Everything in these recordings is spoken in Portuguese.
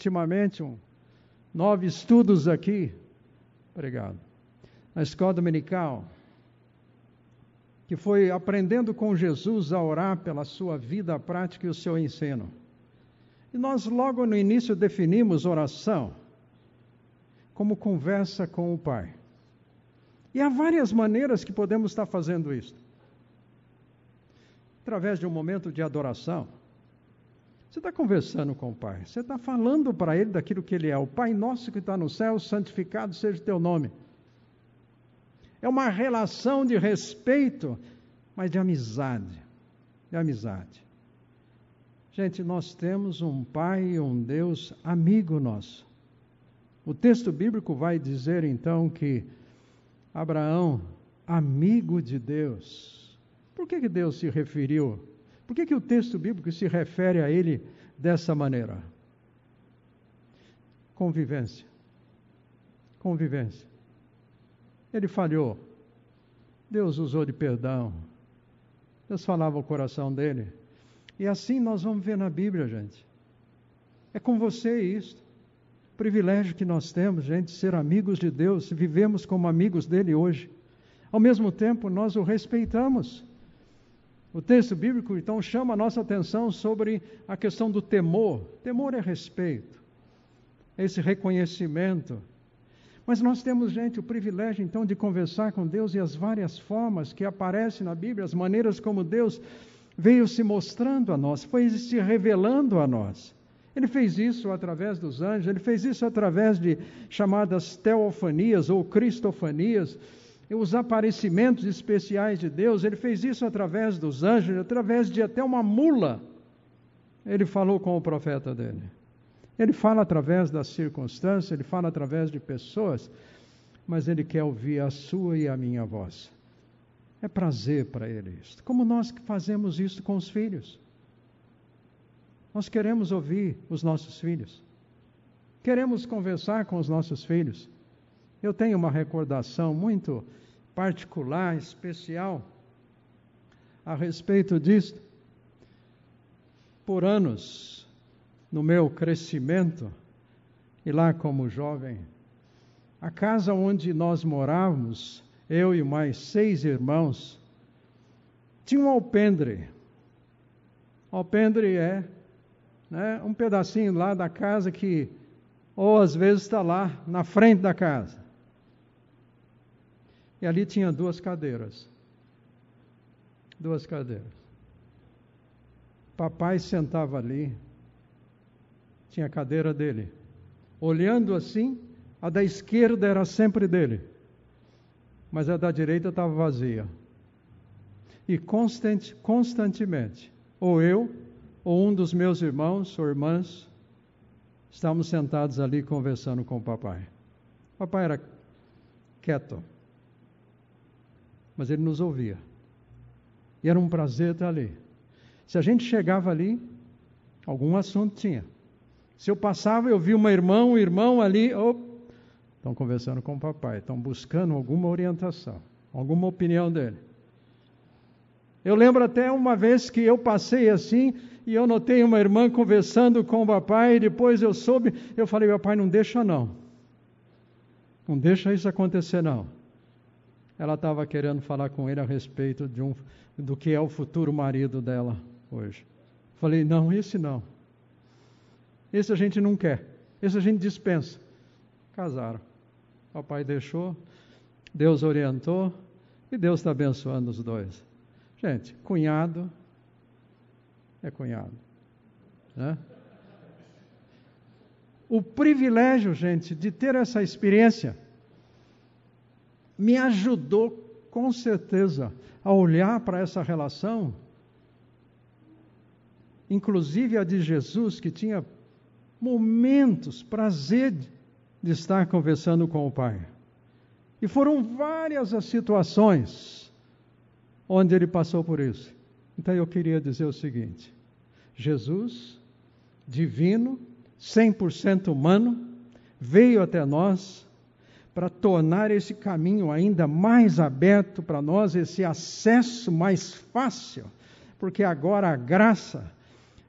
ultimamente um, nove estudos aqui, obrigado, na escola dominical, que foi aprendendo com Jesus a orar pela sua vida prática e o seu ensino. E nós logo no início definimos oração como conversa com o Pai. E há várias maneiras que podemos estar fazendo isso. Através de um momento de adoração. Você está conversando com o Pai, você está falando para Ele daquilo que Ele é. O Pai nosso que está no céu, santificado seja o teu nome. É uma relação de respeito, mas de amizade. De amizade. Gente, nós temos um Pai e um Deus amigo nosso. O texto bíblico vai dizer então que Abraão, amigo de Deus. Por que, que Deus se referiu? Por que, que o texto bíblico se refere a ele dessa maneira? Convivência. Convivência. Ele falhou. Deus usou de perdão. Deus falava ao coração dele. E assim nós vamos ver na Bíblia, gente. É com você isto privilégio que nós temos, gente, ser amigos de Deus, vivemos como amigos dele hoje. Ao mesmo tempo, nós o respeitamos. O texto bíblico, então, chama a nossa atenção sobre a questão do temor. Temor é respeito, é esse reconhecimento. Mas nós temos, gente, o privilégio, então, de conversar com Deus e as várias formas que aparecem na Bíblia, as maneiras como Deus veio se mostrando a nós, foi se revelando a nós. Ele fez isso através dos anjos, ele fez isso através de chamadas teofanias ou cristofanias, os aparecimentos especiais de Deus, ele fez isso através dos anjos, através de até uma mula. Ele falou com o profeta dele. Ele fala através das circunstâncias, ele fala através de pessoas, mas ele quer ouvir a sua e a minha voz. É prazer para ele isso. Como nós fazemos isso com os filhos. Nós queremos ouvir os nossos filhos. Queremos conversar com os nossos filhos. Eu tenho uma recordação muito particular, especial, a respeito disto. Por anos, no meu crescimento, e lá como jovem, a casa onde nós morávamos, eu e mais seis irmãos, tinha um alpendre. Alpendre é né, um pedacinho lá da casa que, ou às vezes está lá na frente da casa. E ali tinha duas cadeiras. Duas cadeiras. Papai sentava ali, tinha a cadeira dele. Olhando assim, a da esquerda era sempre dele, mas a da direita estava vazia. E constante, constantemente, ou eu ou um dos meus irmãos ou irmãs, estávamos sentados ali conversando com o papai. O papai era quieto, mas ele nos ouvia. E era um prazer estar ali. Se a gente chegava ali, algum assunto tinha. Se eu passava, eu vi uma irmã, um irmão ali, estão conversando com o papai, estão buscando alguma orientação, alguma opinião dele. Eu lembro até uma vez que eu passei assim, e eu notei uma irmã conversando com o papai, e depois eu soube, eu falei, meu pai, não deixa não. Não deixa isso acontecer não. Ela estava querendo falar com ele a respeito de um, do que é o futuro marido dela hoje. Falei, não, esse não. Esse a gente não quer. Esse a gente dispensa. Casaram. O pai deixou, Deus orientou e Deus está abençoando os dois. Gente, cunhado é cunhado. Né? O privilégio, gente, de ter essa experiência me ajudou com certeza a olhar para essa relação, inclusive a de Jesus, que tinha momentos, prazer de estar conversando com o Pai. E foram várias as situações onde ele passou por isso. Então eu queria dizer o seguinte: Jesus, divino, 100% humano, veio até nós para tornar esse caminho ainda mais aberto para nós, esse acesso mais fácil, porque agora a graça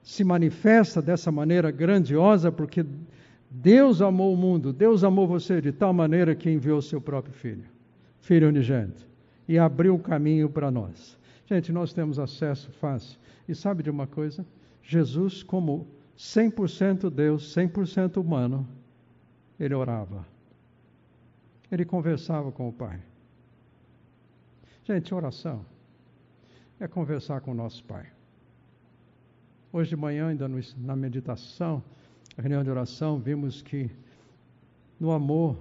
se manifesta dessa maneira grandiosa, porque Deus amou o mundo, Deus amou você de tal maneira que enviou seu próprio filho, filho unigênito, e abriu o caminho para nós. Gente, nós temos acesso fácil. E sabe de uma coisa? Jesus, como 100% Deus, 100% humano, ele orava. Ele conversava com o Pai. Gente, oração é conversar com o nosso Pai. Hoje de manhã, ainda na meditação, a reunião de oração, vimos que no amor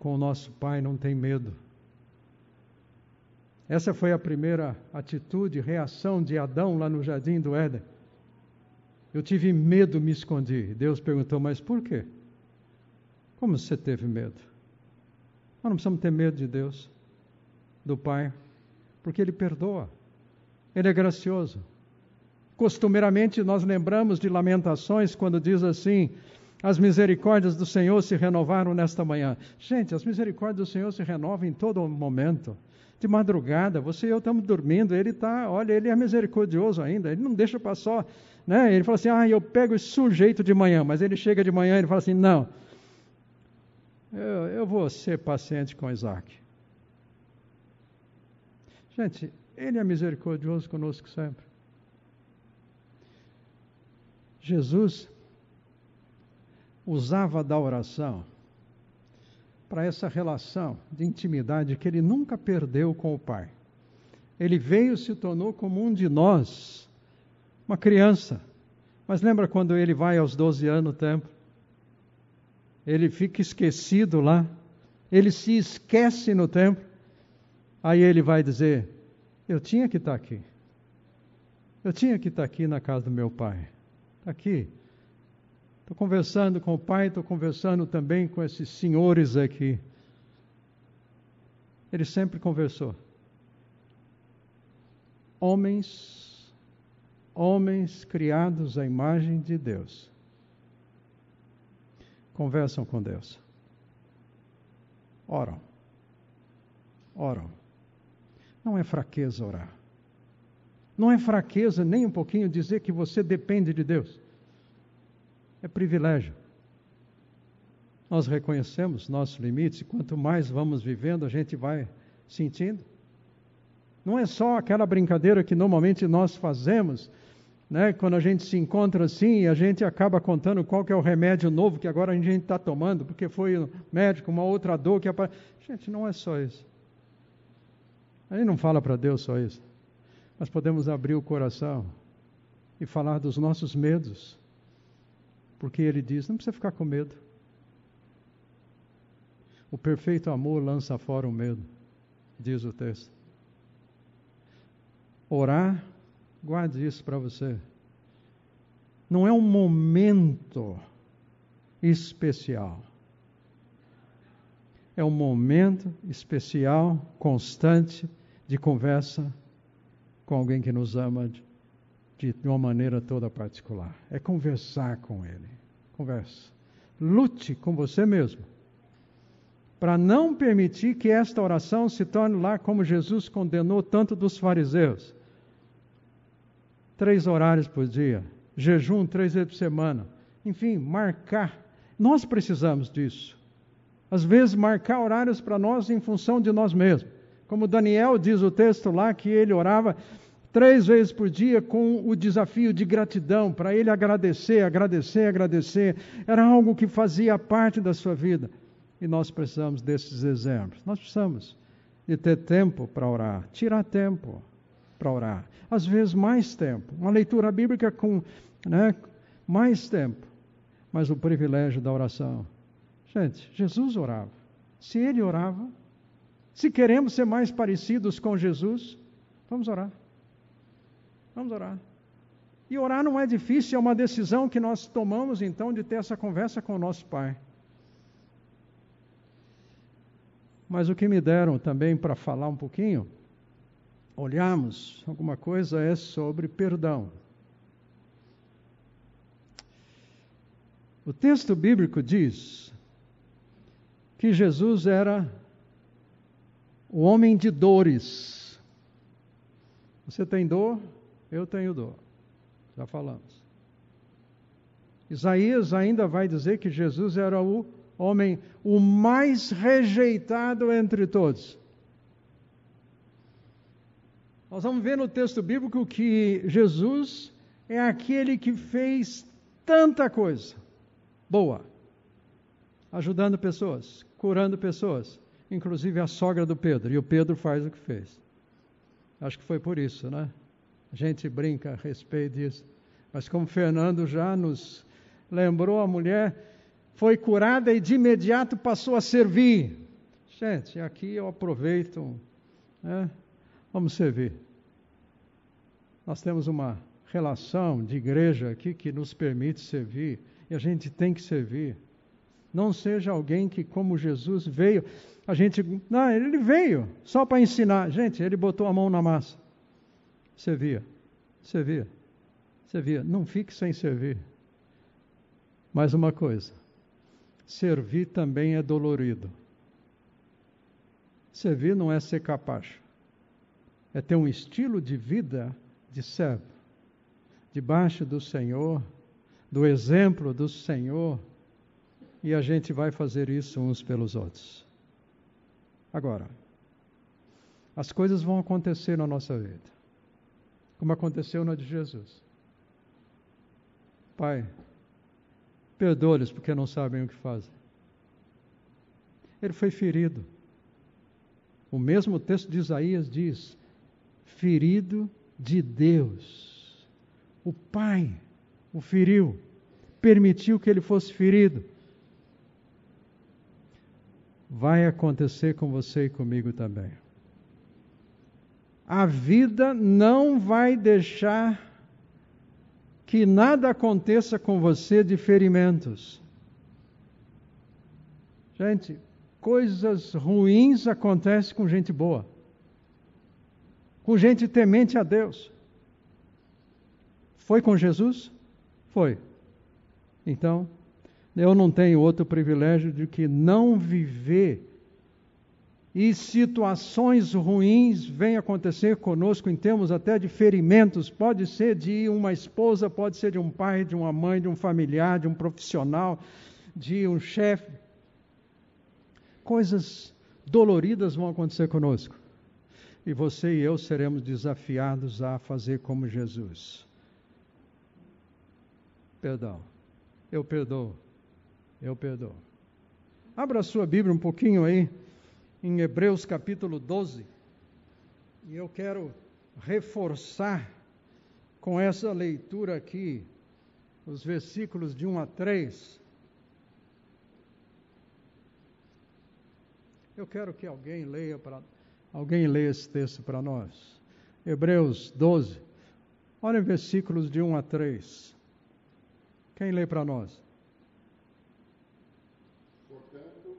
com o nosso Pai não tem medo. Essa foi a primeira atitude, reação de Adão lá no jardim do Éden. Eu tive medo, me escondi. Deus perguntou, mas por quê? Como você teve medo? Nós não precisamos ter medo de Deus, do Pai, porque Ele perdoa. Ele é gracioso. Costumeiramente nós lembramos de Lamentações quando diz assim: as misericórdias do Senhor se renovaram nesta manhã. Gente, as misericórdias do Senhor se renovam em todo momento. De madrugada, você e eu estamos dormindo, ele está, olha, ele é misericordioso ainda, ele não deixa passar, né? Ele fala assim: ah, eu pego esse sujeito de manhã, mas ele chega de manhã e ele fala assim: não, eu, eu vou ser paciente com Isaac. Gente, ele é misericordioso conosco sempre. Jesus usava da oração para essa relação de intimidade que ele nunca perdeu com o Pai. Ele veio e se tornou como um de nós, uma criança. Mas lembra quando ele vai aos 12 anos no templo? Ele fica esquecido lá, ele se esquece no templo. Aí ele vai dizer: Eu tinha que estar aqui. Eu tinha que estar aqui na casa do meu pai. Está aqui. Estou conversando com o pai, estou conversando também com esses senhores aqui. Ele sempre conversou. Homens, homens criados à imagem de Deus, conversam com Deus. Oram. Oram. Não é fraqueza orar. Não é fraqueza nem um pouquinho dizer que você depende de Deus. É privilégio. Nós reconhecemos nossos limites e quanto mais vamos vivendo, a gente vai sentindo. Não é só aquela brincadeira que normalmente nós fazemos, né? Quando a gente se encontra assim, a gente acaba contando qual que é o remédio novo que agora a gente está tomando, porque foi o médico, uma outra dor que aparece. Gente, não é só isso. A gente não fala para Deus só isso. Nós podemos abrir o coração e falar dos nossos medos, porque Ele diz: não precisa ficar com medo. O perfeito amor lança fora o medo, diz o texto. Orar, guarde isso para você. Não é um momento especial. É um momento especial, constante, de conversa com alguém que nos ama de, de uma maneira toda particular. É conversar com Ele. Conversa. Lute com você mesmo. Para não permitir que esta oração se torne lá como Jesus condenou tanto dos fariseus. Três horários por dia, jejum três vezes por semana. Enfim, marcar. Nós precisamos disso. Às vezes, marcar horários para nós em função de nós mesmos. Como Daniel diz o texto lá, que ele orava três vezes por dia com o desafio de gratidão, para ele agradecer, agradecer, agradecer. Era algo que fazia parte da sua vida. E nós precisamos desses exemplos. Nós precisamos de ter tempo para orar, tirar tempo para orar. Às vezes mais tempo. Uma leitura bíblica com né, mais tempo. Mas o privilégio da oração. Gente, Jesus orava. Se ele orava, se queremos ser mais parecidos com Jesus, vamos orar. Vamos orar. E orar não é difícil, é uma decisão que nós tomamos então de ter essa conversa com o nosso Pai. Mas o que me deram também para falar um pouquinho, olharmos alguma coisa, é sobre perdão. O texto bíblico diz que Jesus era o homem de dores. Você tem dor? Eu tenho dor. Já falamos. Isaías ainda vai dizer que Jesus era o homem o mais rejeitado entre todos. Nós vamos ver no texto bíblico que Jesus é aquele que fez tanta coisa boa, ajudando pessoas, curando pessoas, inclusive a sogra do Pedro, e o Pedro faz o que fez. Acho que foi por isso, né? A gente brinca a respeito disso. Mas como Fernando já nos lembrou, a mulher foi curada e de imediato passou a servir. Gente, aqui eu aproveito, né? Vamos servir. Nós temos uma relação de igreja aqui que nos permite servir e a gente tem que servir. Não seja alguém que, como Jesus veio, a gente. Não, ele veio só para ensinar. Gente, ele botou a mão na massa. Servia, servia, servia. Não fique sem servir. Mais uma coisa: servir também é dolorido. Servir não é ser capacho é ter um estilo de vida de servo, debaixo do Senhor, do exemplo do Senhor, e a gente vai fazer isso uns pelos outros. Agora, as coisas vão acontecer na nossa vida, como aconteceu na de Jesus. Pai, perdoa-lhes porque não sabem o que fazem. Ele foi ferido. O mesmo texto de Isaías diz: ferido de Deus. O Pai o feriu, permitiu que ele fosse ferido. Vai acontecer com você e comigo também. A vida não vai deixar que nada aconteça com você de ferimentos. Gente, coisas ruins acontecem com gente boa com gente temente a Deus. Foi com Jesus? Foi. Então, eu não tenho outro privilégio de que não viver e situações ruins vêm acontecer conosco em termos até de ferimentos, pode ser de uma esposa, pode ser de um pai, de uma mãe, de um familiar, de um profissional, de um chefe. Coisas doloridas vão acontecer conosco e você e eu seremos desafiados a fazer como Jesus. Perdão. Eu perdoo. Eu perdoo. Abra a sua Bíblia um pouquinho aí, em Hebreus capítulo 12. E eu quero reforçar com essa leitura aqui, os versículos de 1 a 3. Eu quero que alguém leia para Alguém lê esse texto para nós? Hebreus 12. Olha versículos de 1 a 3. Quem lê para nós? Portanto,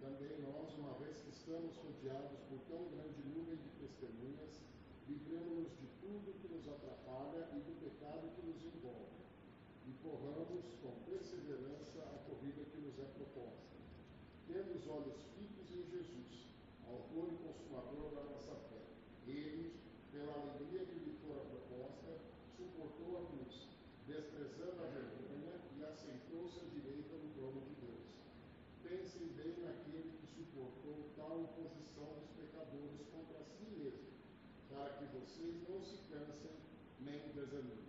também nós, uma vez que estamos rodeados por tão grande nuvem de testemunhas, livremos-nos de tudo que nos atrapalha e do pecado que nos envolve, e corramos com perseverança a corrida que nos é proposta, tendo os olhos fitos em Jesus autor e consumador da nossa fé. Ele, pela alegria que lhe fora proposta, suportou a cruz, desprezando a vergonha e aceitou-se à direita do trono de Deus. Pensem bem naquele que suportou tal oposição dos pecadores contra si mesmo, para que vocês não se cansem nem desanimem.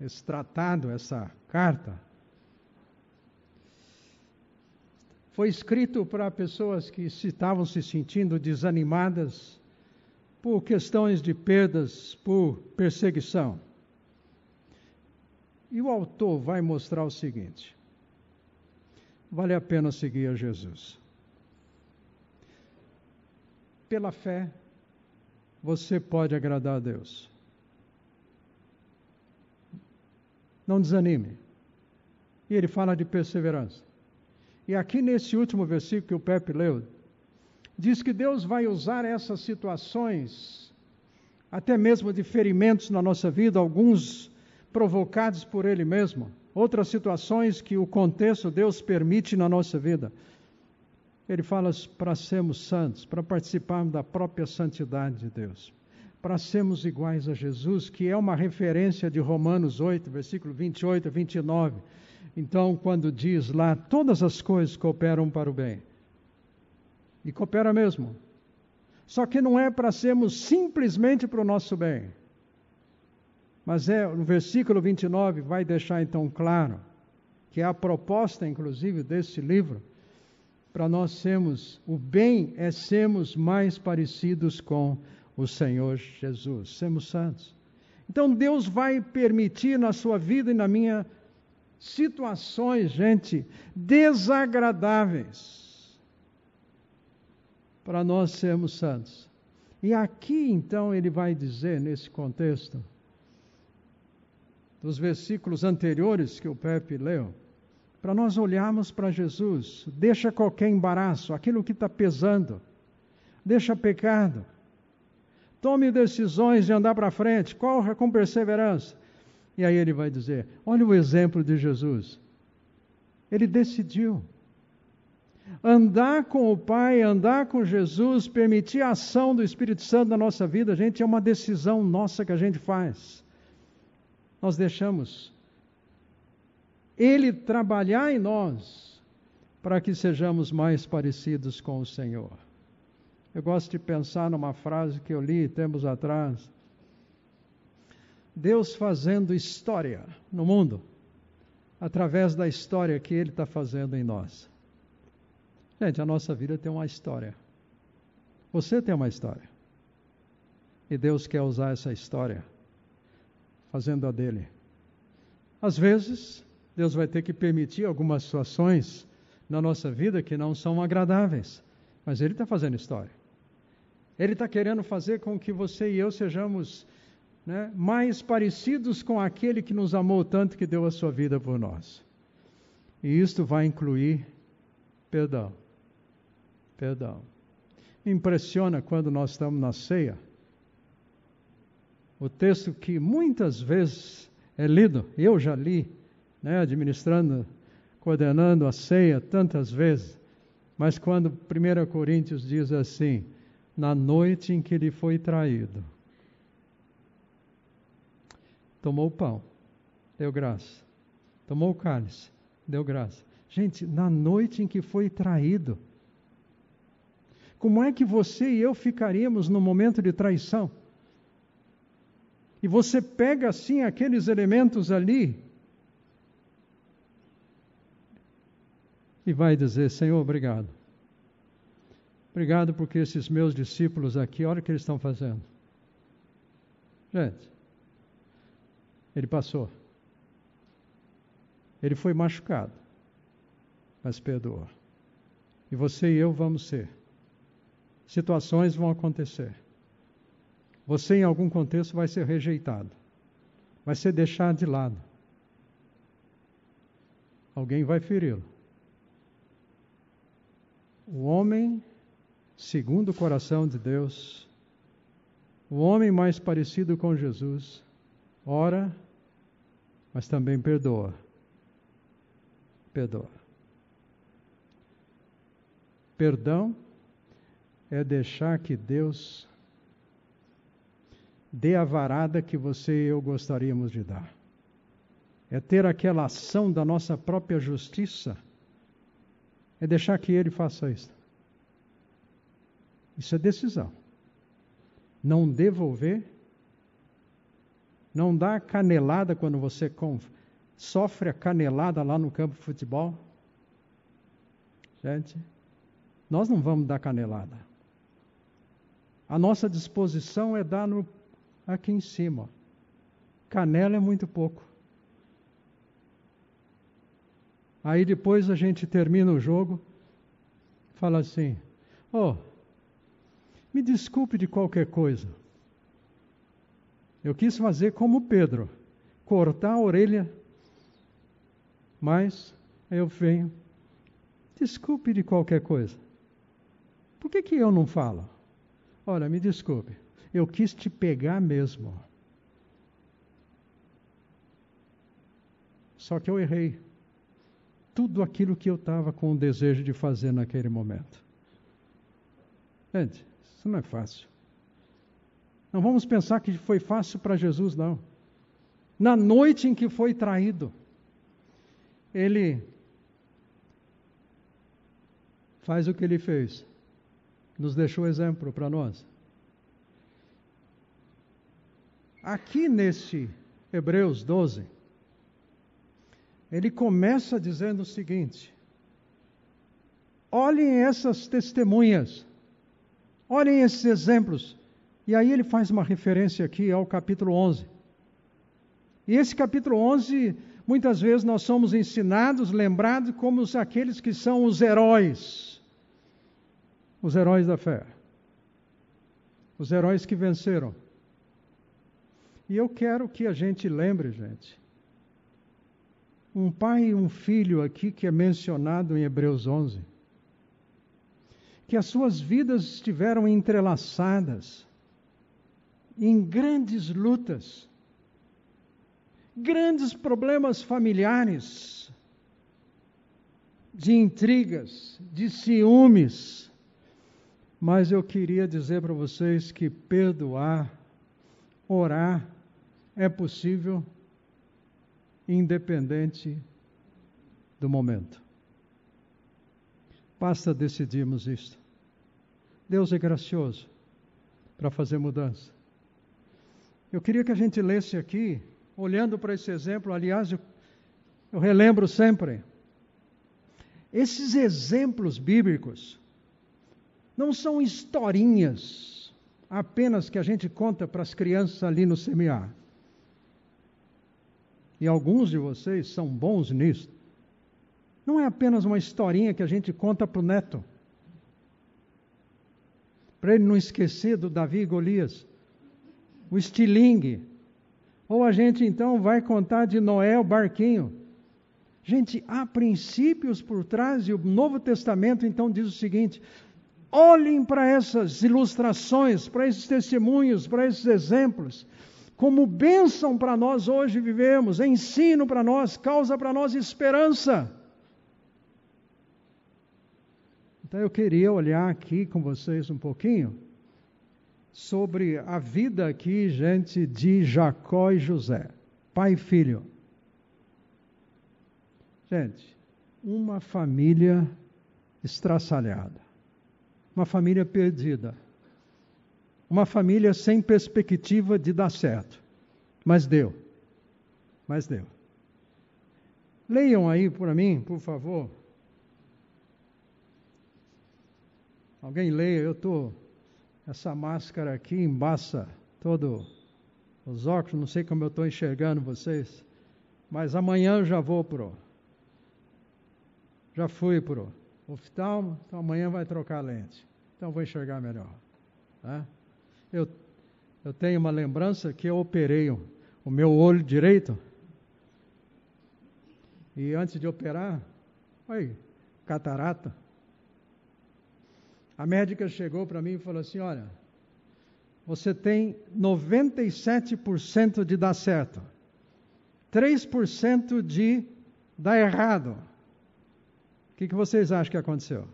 esse tratado, essa carta, foi escrito para pessoas que estavam se sentindo desanimadas por questões de perdas, por perseguição. E o autor vai mostrar o seguinte: vale a pena seguir a Jesus. Pela fé, você pode agradar a Deus. Não desanime. E ele fala de perseverança. E aqui nesse último versículo que o Pepe leu, diz que Deus vai usar essas situações, até mesmo de ferimentos na nossa vida, alguns provocados por Ele mesmo, outras situações que o contexto Deus permite na nossa vida. Ele fala para sermos santos, para participarmos da própria santidade de Deus, para sermos iguais a Jesus, que é uma referência de Romanos 8, versículo 28 a 29. Então, quando diz lá, todas as coisas cooperam para o bem. E coopera mesmo. Só que não é para sermos simplesmente para o nosso bem. Mas é, no versículo 29 vai deixar então claro que é a proposta, inclusive, desse livro, para nós sermos, o bem é sermos mais parecidos com o Senhor Jesus, sermos santos. Então Deus vai permitir na sua vida e na minha situações, gente, desagradáveis para nós sermos santos. E aqui então ele vai dizer nesse contexto dos versículos anteriores que o Pepe leu, para nós olharmos para Jesus. Deixa qualquer embaraço, aquilo que está pesando, deixa pecado. Tome decisões de andar para frente, corra com perseverança. E aí ele vai dizer: olha o exemplo de Jesus. Ele decidiu. Andar com o Pai, andar com Jesus, permitir a ação do Espírito Santo na nossa vida, gente, é uma decisão nossa que a gente faz nós deixamos Ele trabalhar em nós para que sejamos mais parecidos com o Senhor. Eu gosto de pensar numa frase que eu li tempos atrás. Deus fazendo história no mundo, através da história que Ele está fazendo em nós. Gente, a nossa vida tem uma história. Você tem uma história. E Deus quer usar essa história fazendo a dele. Às vezes, Deus vai ter que permitir algumas situações na nossa vida que não são agradáveis, mas Ele está fazendo história. Ele está querendo fazer com que você e eu sejamos né, mais parecidos com aquele que nos amou tanto que deu a sua vida por nós. E isto vai incluir perdão. Perdão. Me impressiona quando nós estamos na ceia o texto que muitas vezes é lido, eu já li, né, administrando, coordenando a ceia tantas vezes, mas quando 1 Coríntios diz assim, na noite em que ele foi traído, tomou o pão, deu graça, tomou o cálice, deu graça. Gente, na noite em que foi traído, como é que você e eu ficaríamos no momento de traição? E você pega assim aqueles elementos ali e vai dizer: Senhor, obrigado. Obrigado porque esses meus discípulos aqui, olha o que eles estão fazendo. Gente, ele passou. Ele foi machucado, mas perdoou. E você e eu vamos ser. Situações vão acontecer você em algum contexto vai ser rejeitado, vai ser deixado de lado. Alguém vai feri-lo. O homem, segundo o coração de Deus, o homem mais parecido com Jesus, ora, mas também perdoa. Perdoa. Perdão é deixar que Deus dê a varada que você e eu gostaríamos de dar. É ter aquela ação da nossa própria justiça. É deixar que Ele faça isso. Isso é decisão. Não devolver. Não dar canelada quando você sofre a canelada lá no campo de futebol. Gente, nós não vamos dar canelada. A nossa disposição é dar no aqui em cima. Canela é muito pouco. Aí depois a gente termina o jogo, fala assim: Oh, me desculpe de qualquer coisa. Eu quis fazer como Pedro, cortar a orelha Mas eu venho, desculpe de qualquer coisa. Por que, que eu não falo? Olha, me desculpe, eu quis te pegar mesmo. Só que eu errei. Tudo aquilo que eu estava com o desejo de fazer naquele momento. Gente, isso não é fácil. Não vamos pensar que foi fácil para Jesus, não. Na noite em que foi traído, ele faz o que ele fez. Nos deixou exemplo para nós. Aqui nesse Hebreus 12, ele começa dizendo o seguinte: olhem essas testemunhas, olhem esses exemplos. E aí ele faz uma referência aqui ao capítulo 11. E esse capítulo 11, muitas vezes nós somos ensinados, lembrados como aqueles que são os heróis, os heróis da fé, os heróis que venceram. E eu quero que a gente lembre, gente, um pai e um filho aqui que é mencionado em Hebreus 11, que as suas vidas estiveram entrelaçadas em grandes lutas, grandes problemas familiares, de intrigas, de ciúmes. Mas eu queria dizer para vocês que perdoar, orar, é possível independente do momento. Basta decidirmos isto. Deus é gracioso para fazer mudança. Eu queria que a gente lesse aqui, olhando para esse exemplo, aliás, eu, eu relembro sempre. Esses exemplos bíblicos não são historinhas apenas que a gente conta para as crianças ali no semear e alguns de vocês são bons nisso, não é apenas uma historinha que a gente conta para o neto, para ele não esquecer do Davi e Golias, o estilingue, ou a gente então vai contar de Noé, o barquinho. Gente, há princípios por trás e o Novo Testamento então diz o seguinte: olhem para essas ilustrações, para esses testemunhos, para esses exemplos como bênção para nós hoje vivemos, ensino para nós, causa para nós esperança. Então eu queria olhar aqui com vocês um pouquinho sobre a vida aqui, gente, de Jacó e José, pai e filho. Gente, uma família estraçalhada, uma família perdida uma família sem perspectiva de dar certo. Mas deu. Mas deu. Leiam aí para mim, por favor. Alguém leia, eu estou. Essa máscara aqui embaça todo os óculos, não sei como eu estou enxergando vocês. Mas amanhã eu já vou pro. Já fui pro oftalmo, então amanhã vai trocar lente. Então vou enxergar melhor. Tá? Eu, eu tenho uma lembrança que eu operei o, o meu olho direito. E antes de operar, oi, catarata. A médica chegou para mim e falou assim: Olha, você tem 97% de dar certo, 3% de dar errado. O que, que vocês acham que aconteceu?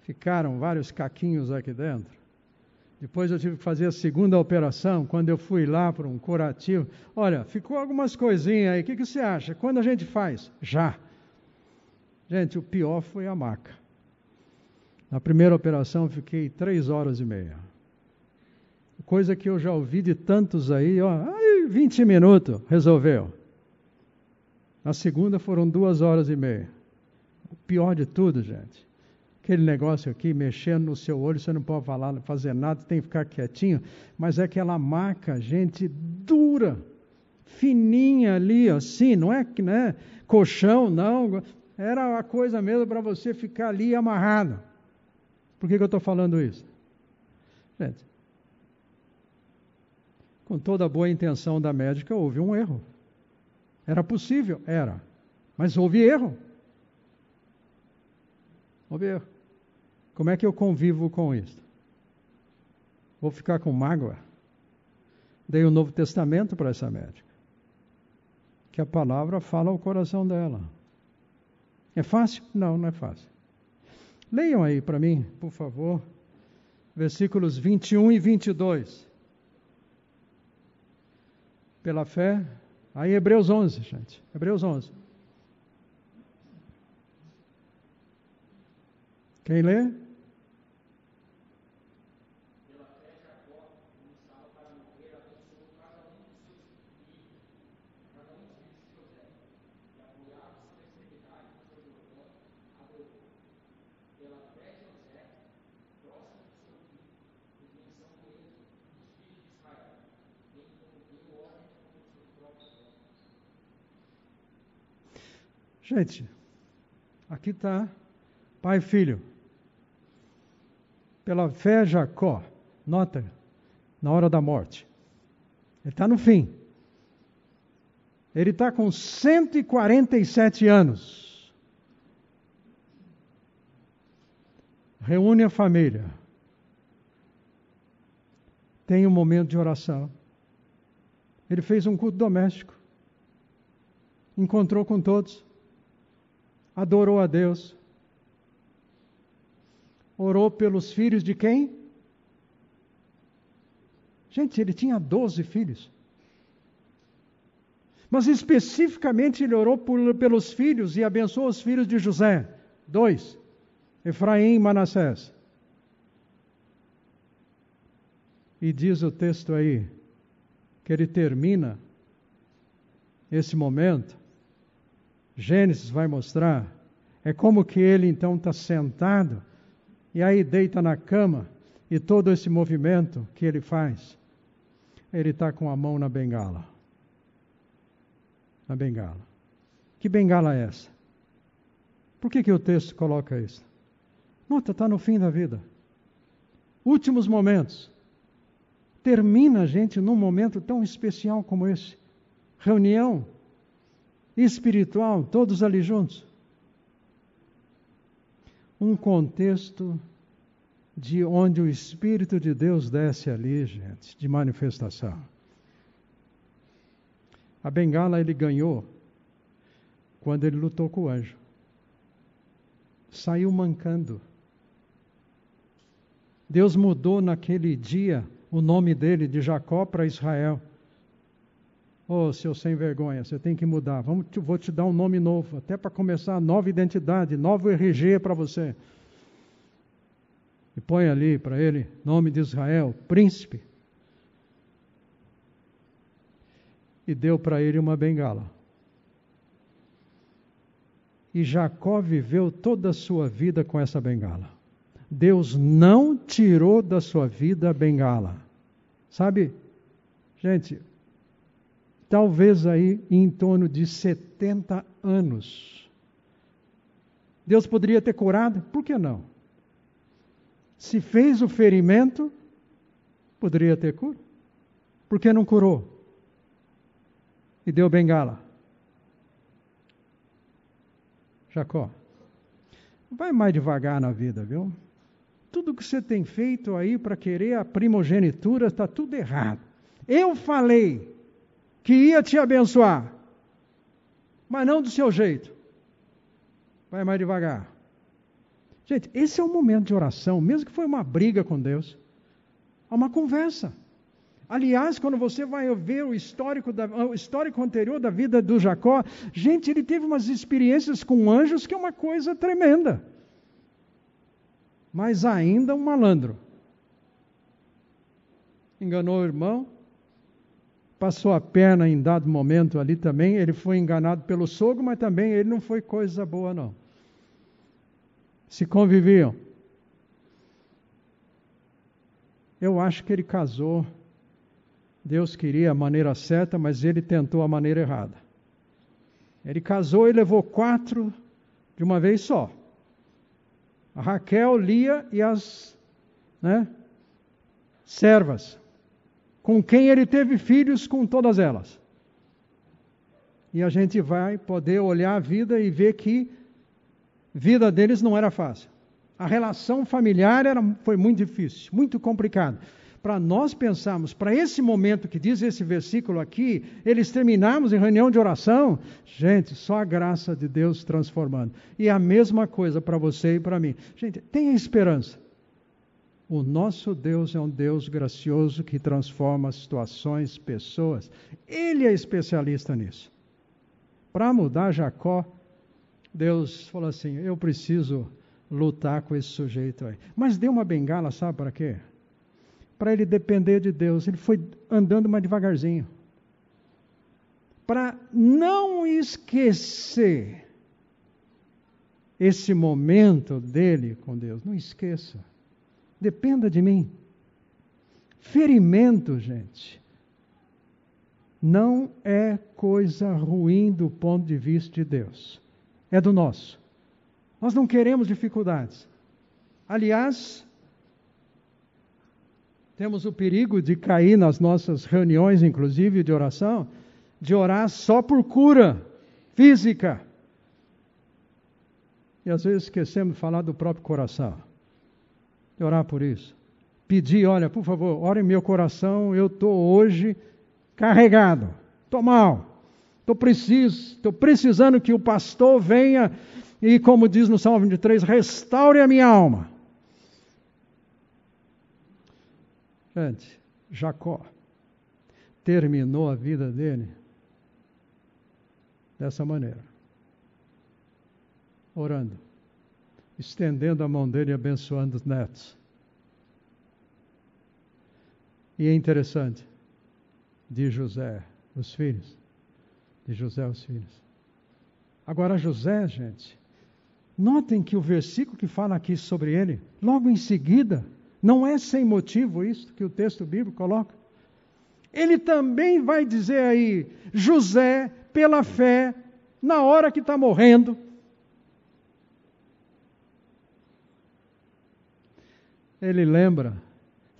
Ficaram vários caquinhos aqui dentro. Depois eu tive que fazer a segunda operação, quando eu fui lá para um curativo. Olha, ficou algumas coisinhas aí, o que, que você acha? Quando a gente faz? Já. Gente, o pior foi a maca. Na primeira operação fiquei três horas e meia. Coisa que eu já ouvi de tantos aí, ó, ai, 20 minutos, resolveu. Na segunda foram duas horas e meia. O pior de tudo, gente, aquele negócio aqui, mexendo no seu olho, você não pode falar, fazer nada, tem que ficar quietinho, mas é aquela maca, gente, dura, fininha ali, assim, não é que né, colchão, não, era uma coisa mesmo para você ficar ali amarrado. Por que, que eu estou falando isso? Gente, Com toda a boa intenção da médica, houve um erro. Era possível? Era. Mas houve erro. Houve erro. Como é que eu convivo com isso? Vou ficar com mágoa? Dei o Novo Testamento para essa médica. Que a palavra fala ao coração dela. É fácil? Não, não é fácil. Leiam aí para mim, por favor, versículos 21 e 22. Pela fé, aí Hebreus 11, gente. Hebreus 11. Quem lê? Gente, aqui está pai e filho. Pela fé, Jacó, nota, na hora da morte. Ele está no fim. Ele está com 147 anos. Reúne a família. Tem um momento de oração. Ele fez um culto doméstico. Encontrou com todos adorou a Deus. Orou pelos filhos de quem? Gente, ele tinha 12 filhos. Mas especificamente ele orou por, pelos filhos e abençoou os filhos de José. Dois: Efraim e Manassés. E diz o texto aí que ele termina esse momento Gênesis vai mostrar, é como que ele então está sentado e aí deita na cama e todo esse movimento que ele faz, ele está com a mão na bengala. Na bengala. Que bengala é essa? Por que, que o texto coloca isso? Nota, está no fim da vida. Últimos momentos. Termina a gente num momento tão especial como esse. Reunião espiritual, todos ali juntos. Um contexto de onde o Espírito de Deus desce ali, gente, de manifestação. A bengala ele ganhou quando ele lutou com o anjo. Saiu mancando. Deus mudou naquele dia o nome dele de Jacó para Israel. Ô, oh, seu sem vergonha, você tem que mudar. Vamos, vou te dar um nome novo, até para começar, nova identidade, novo RG para você. E põe ali para ele, nome de Israel, príncipe. E deu para ele uma bengala. E Jacó viveu toda a sua vida com essa bengala. Deus não tirou da sua vida a bengala. Sabe, gente, talvez aí em torno de 70 anos. Deus poderia ter curado? Por que não? Se fez o ferimento, poderia ter cura. Por que não curou? E deu bengala. Jacó, vai mais devagar na vida, viu? Tudo que você tem feito aí para querer a primogenitura está tudo errado. Eu falei, que ia te abençoar, mas não do seu jeito. Vai mais devagar. Gente, esse é o momento de oração, mesmo que foi uma briga com Deus, há uma conversa. Aliás, quando você vai ver o histórico, da, o histórico anterior da vida do Jacó, gente, ele teve umas experiências com anjos que é uma coisa tremenda. Mas ainda um malandro. Enganou o irmão, passou a perna em dado momento ali também. Ele foi enganado pelo sogro, mas também ele não foi coisa boa, não. Se conviviam. Eu acho que ele casou. Deus queria a maneira certa, mas ele tentou a maneira errada. Ele casou e levou quatro de uma vez só. A Raquel, Lia e as né, servas. Com quem ele teve filhos com todas elas. E a gente vai poder olhar a vida e ver que vida deles não era fácil. A relação familiar era, foi muito difícil, muito complicada. Para nós pensarmos, para esse momento que diz esse versículo aqui, eles terminamos em reunião de oração, gente, só a graça de Deus transformando. E a mesma coisa para você e para mim. Gente, tenha esperança. O nosso Deus é um Deus gracioso que transforma situações, pessoas. Ele é especialista nisso. Para mudar Jacó, Deus falou assim: eu preciso lutar com esse sujeito aí. Mas deu uma bengala, sabe para quê? Para ele depender de Deus. Ele foi andando mais devagarzinho. Para não esquecer esse momento dele com Deus. Não esqueça. Dependa de mim. Ferimento, gente, não é coisa ruim do ponto de vista de Deus. É do nosso. Nós não queremos dificuldades. Aliás, temos o perigo de cair nas nossas reuniões, inclusive de oração, de orar só por cura física. E às vezes esquecemos de falar do próprio coração. De orar por isso. Pedir, olha, por favor, ore meu coração, eu estou hoje carregado, estou mal, estou preciso, estou precisando que o pastor venha e, como diz no Salmo 23, restaure a minha alma. Gente, Jacó terminou a vida dele dessa maneira, orando, estendendo a mão dele e abençoando os netos. E é interessante, de José, os filhos, de José, os filhos. Agora, José, gente, Notem que o versículo que fala aqui sobre ele, logo em seguida, não é sem motivo isso que o texto bíblico coloca. Ele também vai dizer aí, José, pela fé, na hora que está morrendo, ele lembra,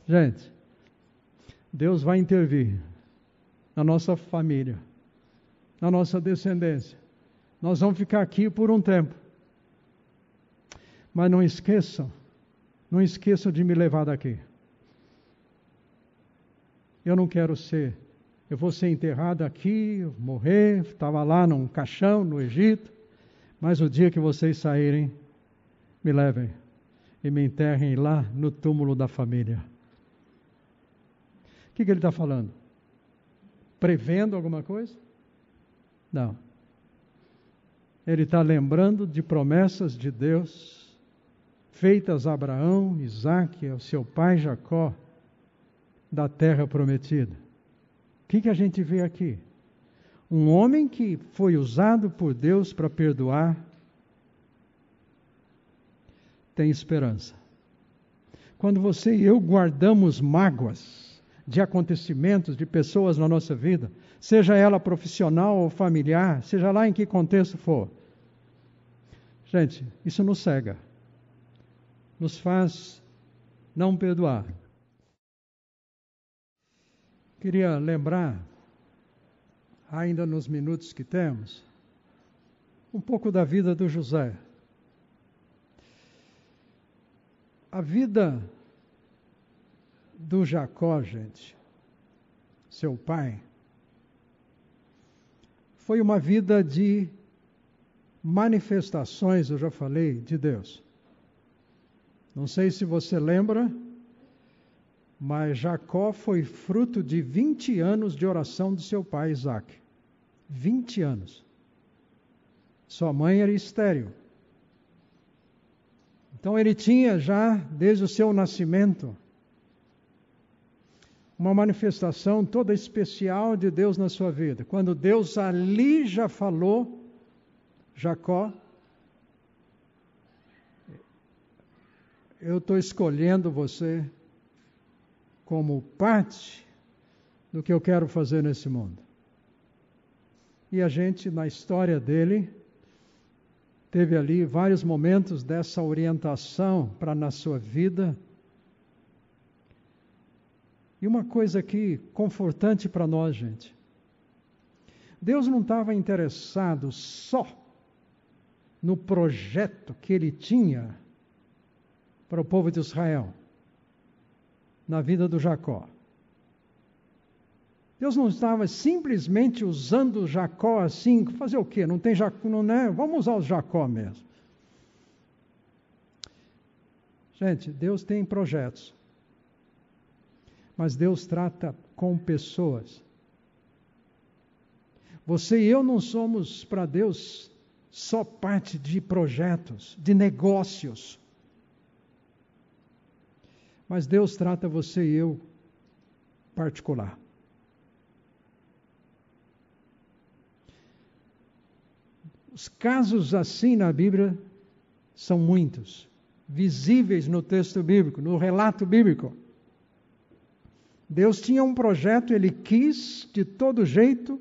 gente, Deus vai intervir na nossa família, na nossa descendência. Nós vamos ficar aqui por um tempo. Mas não esqueçam, não esqueçam de me levar daqui. Eu não quero ser, eu vou ser enterrado aqui, morrer, estava lá num caixão no Egito, mas o dia que vocês saírem, me levem e me enterrem lá no túmulo da família. O que, que ele está falando? Prevendo alguma coisa? Não. Ele está lembrando de promessas de Deus feitas a Abraão, Isaac, ao seu pai Jacó, da terra prometida. O que, que a gente vê aqui? Um homem que foi usado por Deus para perdoar, tem esperança. Quando você e eu guardamos mágoas de acontecimentos, de pessoas na nossa vida, seja ela profissional ou familiar, seja lá em que contexto for, gente, isso nos cega nos faz não perdoar. Queria lembrar, ainda nos minutos que temos, um pouco da vida do José. A vida do Jacó, gente, seu pai, foi uma vida de manifestações, eu já falei, de Deus. Não sei se você lembra, mas Jacó foi fruto de 20 anos de oração de seu pai Isaac. 20 anos. Sua mãe era estéril. Então ele tinha já, desde o seu nascimento, uma manifestação toda especial de Deus na sua vida. Quando Deus ali já falou, Jacó eu estou escolhendo você como parte do que eu quero fazer nesse mundo. E a gente, na história dele, teve ali vários momentos dessa orientação para na sua vida. E uma coisa aqui confortante para nós, gente. Deus não estava interessado só no projeto que ele tinha para o povo de Israel, na vida do Jacó. Deus não estava simplesmente usando Jacó assim, fazer o quê? Não tem Jacó, não é? Vamos usar o Jacó mesmo. Gente, Deus tem projetos. Mas Deus trata com pessoas. Você e eu não somos para Deus só parte de projetos, de negócios. Mas Deus trata você e eu particular. Os casos assim na Bíblia são muitos, visíveis no texto bíblico, no relato bíblico. Deus tinha um projeto, ele quis de todo jeito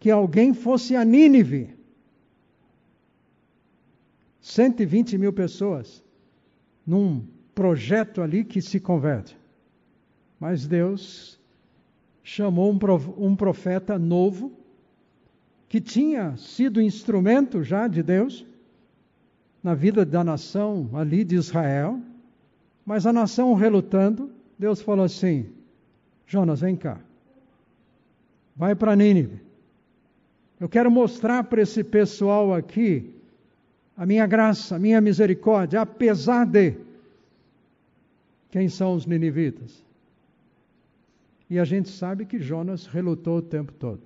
que alguém fosse a Nínive. 120 mil pessoas num projeto ali que se converte. Mas Deus chamou um profeta novo que tinha sido instrumento já de Deus na vida da nação ali de Israel, mas a nação relutando, Deus falou assim: Jonas, vem cá, vai para Nínive. Eu quero mostrar para esse pessoal aqui a minha graça, a minha misericórdia, apesar de quem são os ninivitas. E a gente sabe que Jonas relutou o tempo todo.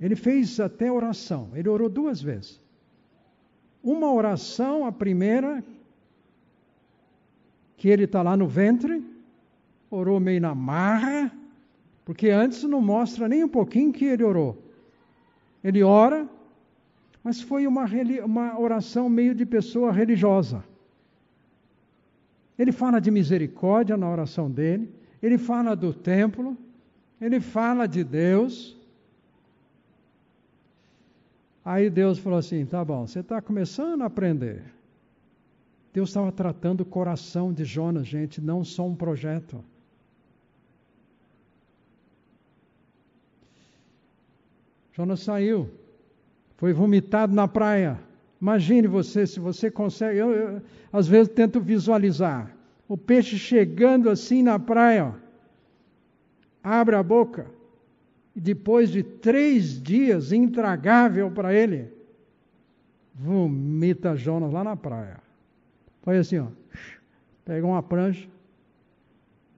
Ele fez até oração, ele orou duas vezes. Uma oração, a primeira, que ele está lá no ventre, orou meio na marra, porque antes não mostra nem um pouquinho que ele orou. Ele ora, mas foi uma, uma oração meio de pessoa religiosa. Ele fala de misericórdia na oração dele, ele fala do templo, ele fala de Deus, Aí Deus falou assim: tá bom, você está começando a aprender. Deus estava tratando o coração de Jonas, gente, não só um projeto. Jonas saiu, foi vomitado na praia. Imagine você, se você consegue. Eu, eu às vezes tento visualizar o peixe chegando assim na praia. Abre a boca, e depois de três dias intragável para ele, vomita Jonas lá na praia. Foi assim, ó. Pegou uma prancha,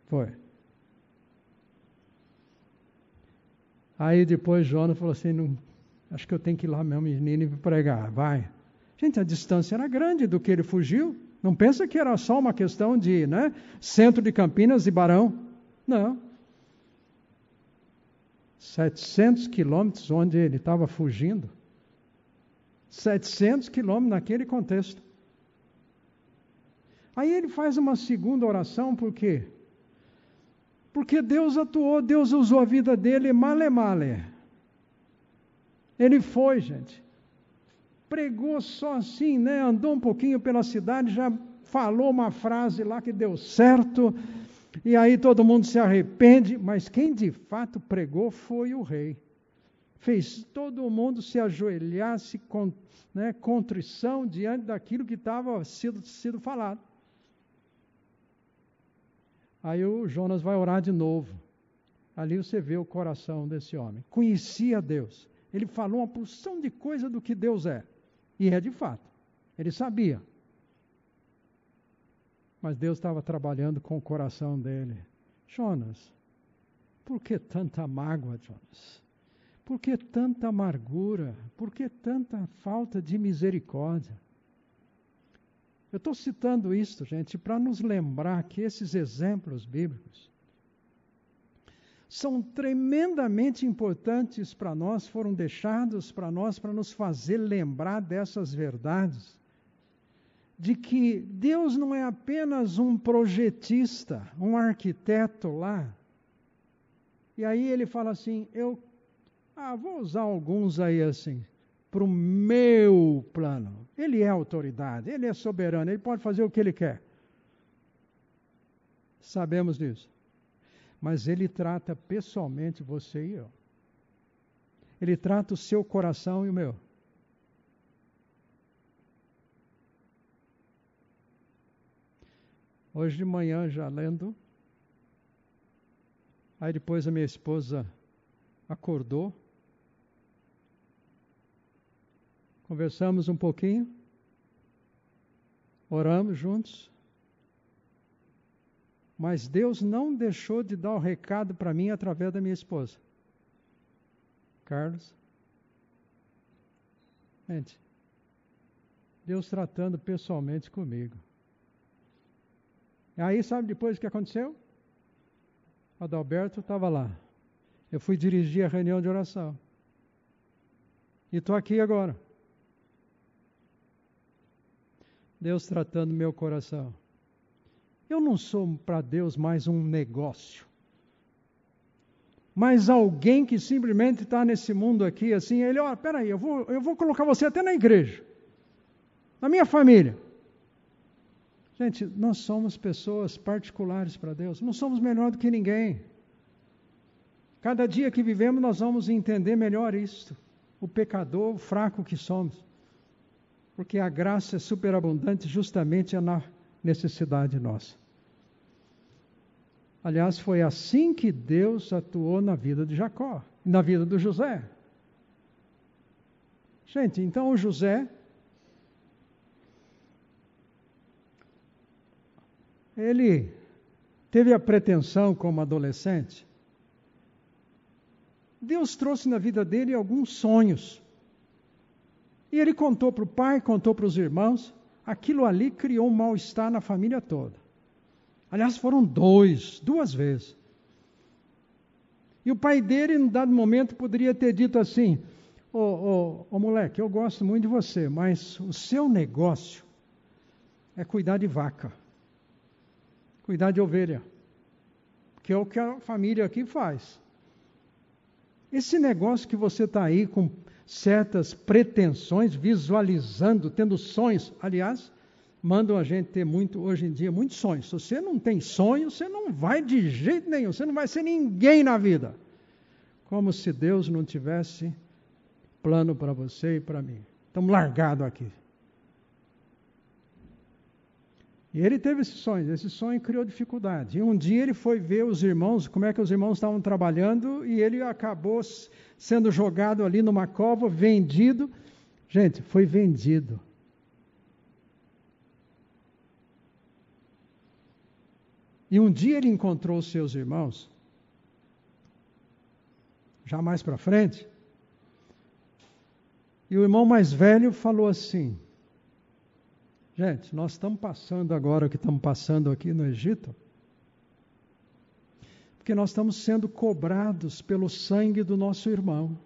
foi. Aí depois Jonas falou assim, não, acho que eu tenho que ir lá mesmo e pregar, vai. Gente, a distância era grande do que ele fugiu. Não pensa que era só uma questão de né, centro de Campinas e Barão. Não. 700 quilômetros onde ele estava fugindo. 700 quilômetros naquele contexto. Aí ele faz uma segunda oração, por quê? Porque Deus atuou, Deus usou a vida dele male male. Ele foi, gente. Pregou só assim, né? Andou um pouquinho pela cidade, já falou uma frase lá que deu certo e aí todo mundo se arrepende, mas quem de fato pregou foi o rei. Fez todo mundo se ajoelhar, se com, né, contrição diante daquilo que estava sido, sido falado. Aí o Jonas vai orar de novo. Ali você vê o coração desse homem. Conhecia Deus. Ele falou uma porção de coisa do que Deus é. E é de fato. Ele sabia. Mas Deus estava trabalhando com o coração dele. Jonas, por que tanta mágoa, Jonas? Por que tanta amargura? Por que tanta falta de misericórdia? Eu estou citando isto, gente, para nos lembrar que esses exemplos bíblicos são tremendamente importantes para nós, foram deixados para nós para nos fazer lembrar dessas verdades de que Deus não é apenas um projetista, um arquiteto lá. E aí ele fala assim: eu ah, vou usar alguns aí assim, para o meu plano. Ele é autoridade, ele é soberano, ele pode fazer o que ele quer. Sabemos disso. mas Ele trata pessoalmente você e eu. Ele trata o seu coração e o meu. Hoje de manhã, já lendo, aí depois a minha esposa acordou, conversamos um pouquinho, oramos juntos, mas Deus não deixou de dar o recado para mim através da minha esposa. Carlos. Gente, Deus tratando pessoalmente comigo. Aí, sabe depois o que aconteceu? Adalberto estava lá. Eu fui dirigir a reunião de oração. E estou aqui agora. Deus tratando meu coração. Eu não sou para Deus mais um negócio. Mas alguém que simplesmente está nesse mundo aqui, assim, ele, ó, oh, peraí, eu vou, eu vou colocar você até na igreja. Na minha família. Gente, nós somos pessoas particulares para Deus. Não somos melhor do que ninguém. Cada dia que vivemos, nós vamos entender melhor isto. O pecador, o fraco que somos. Porque a graça é superabundante justamente na necessidade nossa. Aliás, foi assim que Deus atuou na vida de Jacó, na vida do José. Gente, então o José, ele teve a pretensão como adolescente. Deus trouxe na vida dele alguns sonhos. E ele contou para o pai, contou para os irmãos. Aquilo ali criou um mal-estar na família toda. Aliás, foram dois, duas vezes. E o pai dele, em dado momento, poderia ter dito assim: Ô, ô, ô moleque, eu gosto muito de você, mas o seu negócio é cuidar de vaca, cuidar de ovelha, que é o que a família aqui faz. Esse negócio que você está aí com certas pretensões, visualizando, tendo sonhos, aliás, mandam a gente ter muito, hoje em dia, muitos sonhos. Se você não tem sonho, você não vai de jeito nenhum, você não vai ser ninguém na vida. Como se Deus não tivesse plano para você e para mim. Estamos largados aqui. E ele teve esse sonho, esse sonho criou dificuldade. E um dia ele foi ver os irmãos, como é que os irmãos estavam trabalhando, e ele acabou sendo jogado ali numa cova, vendido. Gente, foi vendido. E um dia ele encontrou os seus irmãos, já mais para frente, e o irmão mais velho falou assim: Gente, nós estamos passando agora o que estamos passando aqui no Egito, porque nós estamos sendo cobrados pelo sangue do nosso irmão,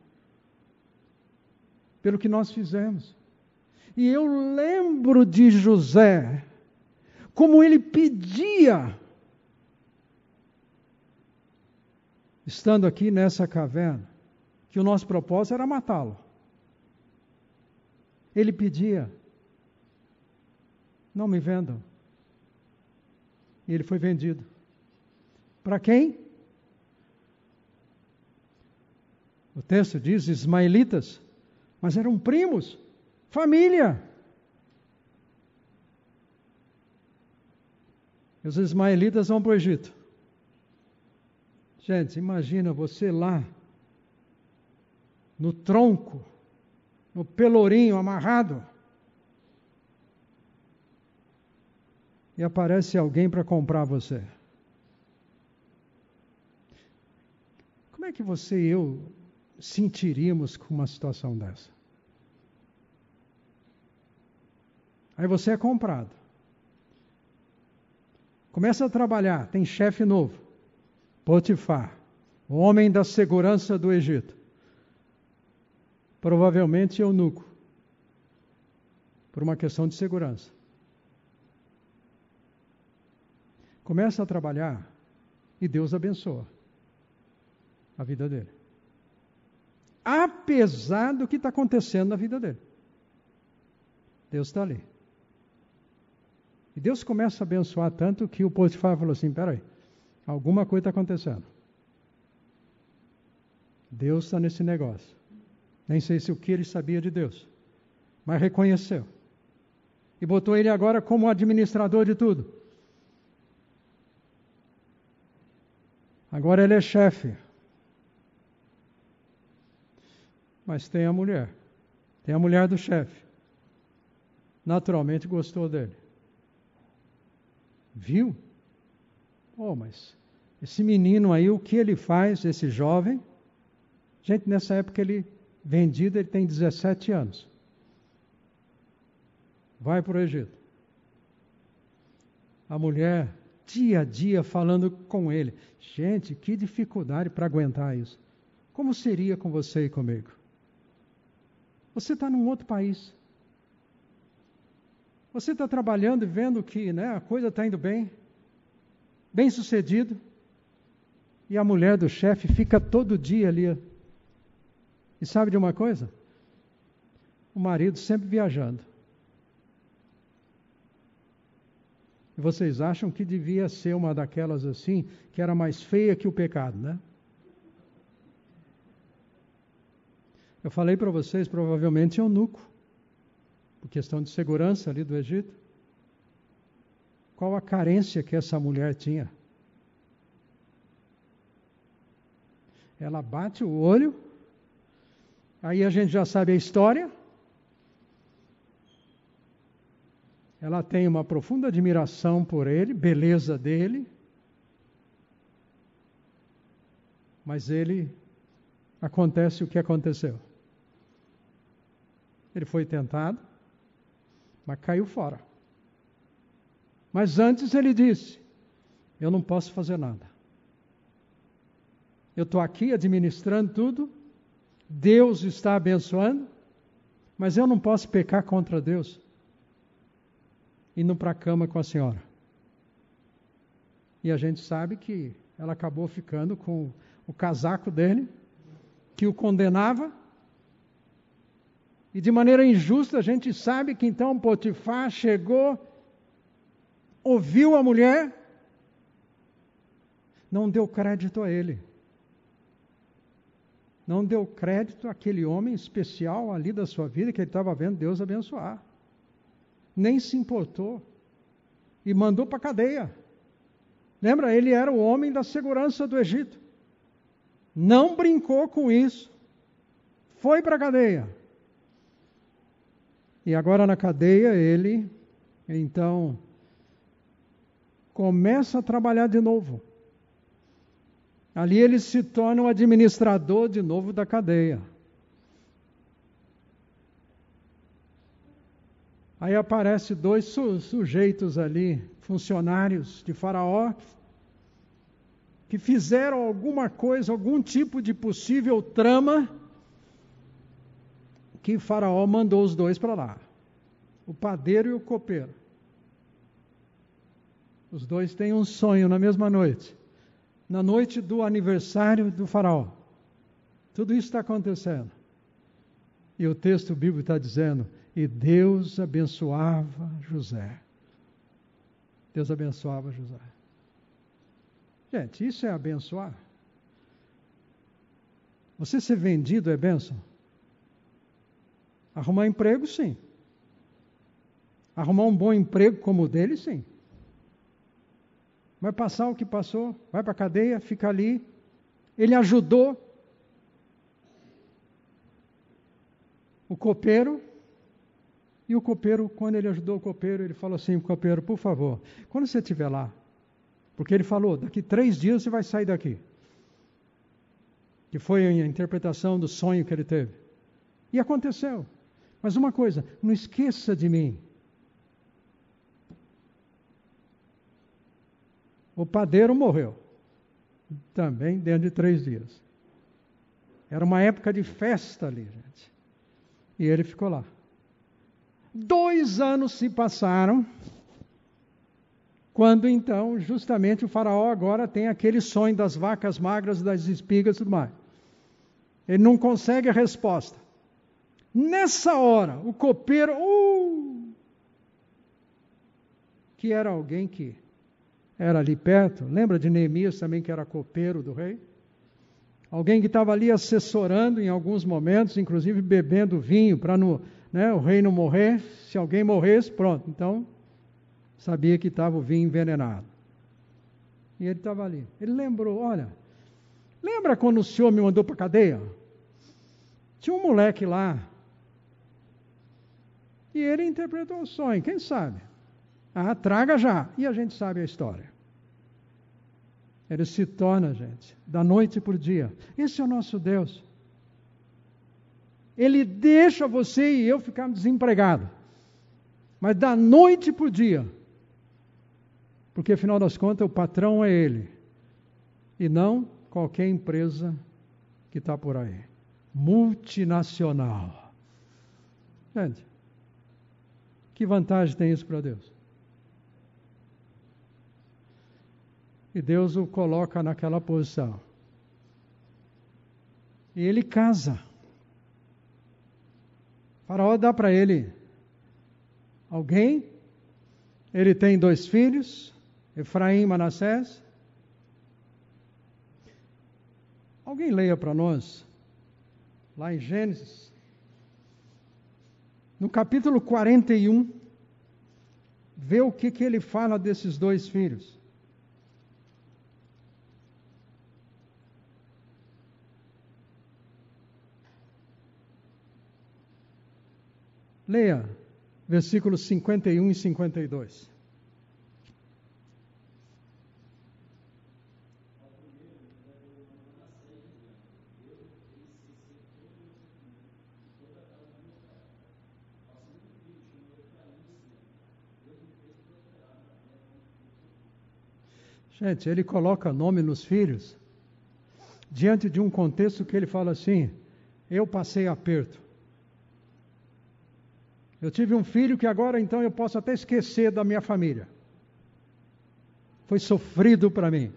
pelo que nós fizemos. E eu lembro de José, como ele pedia estando aqui nessa caverna, que o nosso propósito era matá-lo. Ele pedia: Não me vendam. E ele foi vendido. Para quem? O texto diz ismaelitas, mas eram primos, família. E os ismaelitas vão para o Egito. Gente, imagina você lá, no tronco, no pelourinho amarrado, e aparece alguém para comprar você. Como é que você e eu sentiríamos com uma situação dessa? Aí você é comprado. Começa a trabalhar, tem chefe novo. Potifar, o homem da segurança do Egito, provavelmente eunuco, por uma questão de segurança. Começa a trabalhar e Deus abençoa a vida dele. Apesar do que está acontecendo na vida dele. Deus está ali. E Deus começa a abençoar tanto que o Potifar falou assim: peraí, Alguma coisa está acontecendo. Deus está nesse negócio. Nem sei se o que ele sabia de Deus, mas reconheceu. E botou ele agora como administrador de tudo. Agora ele é chefe. Mas tem a mulher. Tem a mulher do chefe. Naturalmente gostou dele. Viu? Oh, mas esse menino aí, o que ele faz, esse jovem? Gente, nessa época ele vendido, ele tem 17 anos. Vai para o Egito. A mulher, dia a dia, falando com ele. Gente, que dificuldade para aguentar isso. Como seria com você e comigo? Você está num outro país. Você está trabalhando e vendo que né, a coisa está indo bem, bem sucedido, e a mulher do chefe fica todo dia ali. E sabe de uma coisa? O marido sempre viajando. E vocês acham que devia ser uma daquelas assim, que era mais feia que o pecado, né? Eu falei para vocês, provavelmente eunuco, por questão de segurança ali do Egito. Qual a carência que essa mulher tinha? Ela bate o olho, aí a gente já sabe a história. Ela tem uma profunda admiração por ele, beleza dele. Mas ele acontece o que aconteceu. Ele foi tentado, mas caiu fora. Mas antes ele disse: Eu não posso fazer nada. Eu estou aqui administrando tudo, Deus está abençoando, mas eu não posso pecar contra Deus. Indo para a cama com a senhora. E a gente sabe que ela acabou ficando com o casaco dele, que o condenava, e de maneira injusta, a gente sabe que então Potifar chegou, ouviu a mulher, não deu crédito a ele. Não deu crédito àquele homem especial ali da sua vida que ele estava vendo Deus abençoar. Nem se importou. E mandou para a cadeia. Lembra? Ele era o homem da segurança do Egito. Não brincou com isso. Foi para a cadeia. E agora na cadeia ele, então, começa a trabalhar de novo. Ali ele se torna o administrador de novo da cadeia. Aí aparece dois su sujeitos ali, funcionários de Faraó, que fizeram alguma coisa, algum tipo de possível trama que Faraó mandou os dois para lá, o padeiro e o copeiro. Os dois têm um sonho na mesma noite, na noite do aniversário do Faraó. Tudo isso está acontecendo. E o texto bíblico está dizendo: e Deus abençoava José. Deus abençoava José. Gente, isso é abençoar. Você ser vendido é bênção? Arrumar emprego, sim. Arrumar um bom emprego como o dele, sim. Vai passar o que passou, vai para a cadeia, fica ali. Ele ajudou o copeiro. E o copeiro, quando ele ajudou o copeiro, ele falou assim: copeiro, por favor, quando você estiver lá, porque ele falou, daqui três dias você vai sair daqui. Que foi a interpretação do sonho que ele teve. E aconteceu. Mas uma coisa, não esqueça de mim. O padeiro morreu. Também dentro de três dias. Era uma época de festa ali, gente. E ele ficou lá. Dois anos se passaram, quando então, justamente, o faraó agora tem aquele sonho das vacas magras, das espigas e tudo mais. Ele não consegue a resposta. Nessa hora, o copeiro, uh, que era alguém que era ali perto. Lembra de Neemias também, que era copeiro do rei? Alguém que estava ali assessorando em alguns momentos, inclusive bebendo vinho para né, o rei não morrer. Se alguém morresse, pronto. Então, sabia que estava o vinho envenenado. E ele estava ali. Ele lembrou: olha, lembra quando o senhor me mandou para a cadeia? Tinha um moleque lá. E ele interpretou o sonho, quem sabe? Ah, traga já. E a gente sabe a história. Ele se torna, gente, da noite por dia. Esse é o nosso Deus. Ele deixa você e eu ficar desempregado. Mas da noite por dia. Porque afinal das contas o patrão é ele. E não qualquer empresa que está por aí. Multinacional. Gente, que vantagem tem isso para Deus? E Deus o coloca naquela posição. E ele casa. Faraó dá para ele alguém. Ele tem dois filhos, Efraim e Manassés. Alguém leia para nós, lá em Gênesis, no capítulo 41, vê o que, que ele fala desses dois filhos. Leia versículos 51 e 52. Gente, ele coloca nome nos filhos diante de um contexto que ele fala assim: eu passei aperto. Eu tive um filho que agora então eu posso até esquecer da minha família. Foi sofrido para mim.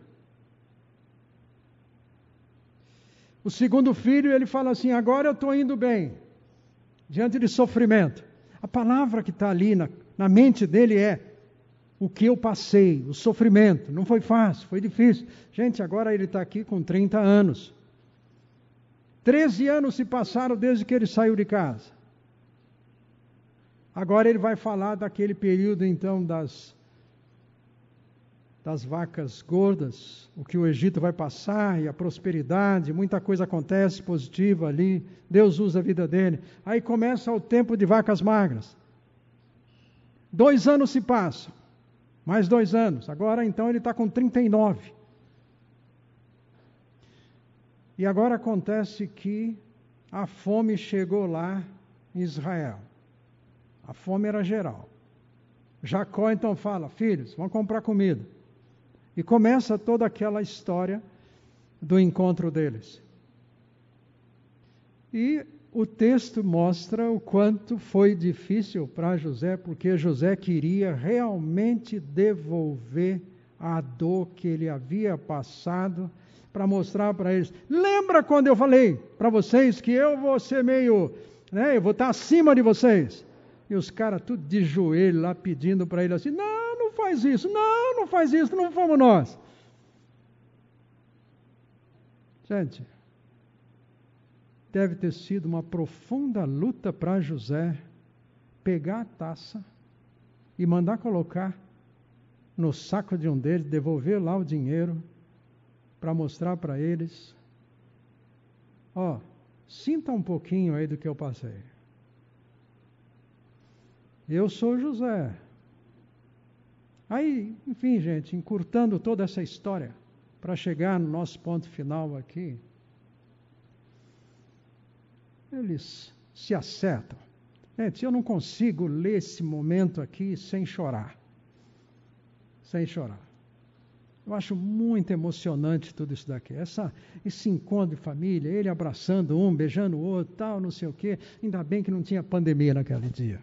O segundo filho, ele fala assim: agora eu estou indo bem, diante de sofrimento. A palavra que está ali na, na mente dele é: o que eu passei, o sofrimento. Não foi fácil, foi difícil. Gente, agora ele está aqui com 30 anos. 13 anos se passaram desde que ele saiu de casa. Agora ele vai falar daquele período então das das vacas gordas, o que o Egito vai passar e a prosperidade, muita coisa acontece positiva ali, Deus usa a vida dele. Aí começa o tempo de vacas magras. Dois anos se passam, mais dois anos. Agora então ele está com 39. E agora acontece que a fome chegou lá em Israel. A fome era geral. Jacó então fala: Filhos, vão comprar comida. E começa toda aquela história do encontro deles. E o texto mostra o quanto foi difícil para José, porque José queria realmente devolver a dor que ele havia passado para mostrar para eles. Lembra quando eu falei para vocês que eu vou ser meio, né, eu vou estar acima de vocês? E os caras tudo de joelho lá pedindo para ele assim: não, não faz isso, não, não faz isso, não fomos nós. Gente, deve ter sido uma profunda luta para José pegar a taça e mandar colocar no saco de um deles, devolver lá o dinheiro para mostrar para eles: ó, sinta um pouquinho aí do que eu passei. Eu sou José. Aí, enfim, gente, encurtando toda essa história, para chegar no nosso ponto final aqui, eles se acertam. Gente, eu não consigo ler esse momento aqui sem chorar. Sem chorar. Eu acho muito emocionante tudo isso daqui. Essa, esse encontro de família, ele abraçando um, beijando o outro, tal, não sei o quê. Ainda bem que não tinha pandemia naquele dia.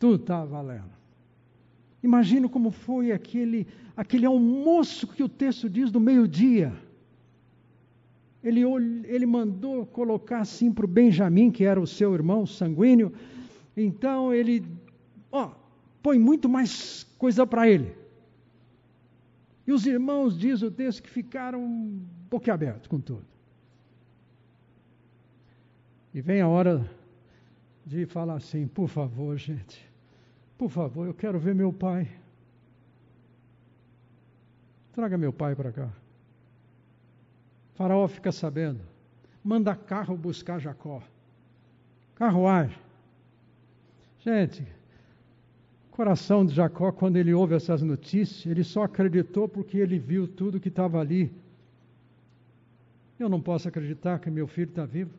Tudo estava valendo. Imagina como foi aquele, aquele almoço que o texto diz do meio-dia. Ele, ele mandou colocar assim para o Benjamim, que era o seu irmão sanguíneo. Então ele, ó, põe muito mais coisa para ele. E os irmãos, diz o texto, que ficaram boquiabertos com tudo. E vem a hora de falar assim: por favor, gente, por favor, eu quero ver meu pai. Traga meu pai para cá. faraó fica sabendo. Manda carro buscar Jacó. Carruagem. Gente, coração de Jacó, quando ele ouve essas notícias, ele só acreditou porque ele viu tudo que estava ali. Eu não posso acreditar que meu filho está vivo.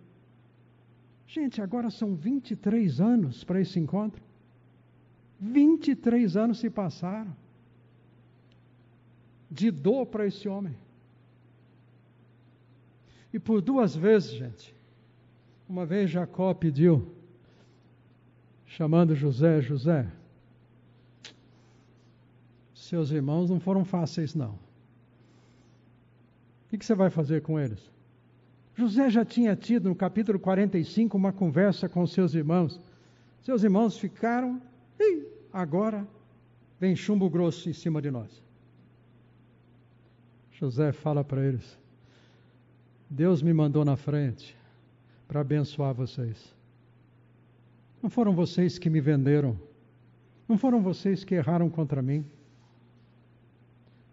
Gente, agora são 23 anos para esse encontro. 23 anos se passaram de dor para esse homem. E por duas vezes, gente, uma vez Jacó pediu, chamando José, José, seus irmãos não foram fáceis, não. O que você vai fazer com eles? José já tinha tido no capítulo 45 uma conversa com seus irmãos. Seus irmãos ficaram, e agora vem chumbo grosso em cima de nós. José fala para eles: Deus me mandou na frente para abençoar vocês. Não foram vocês que me venderam. Não foram vocês que erraram contra mim.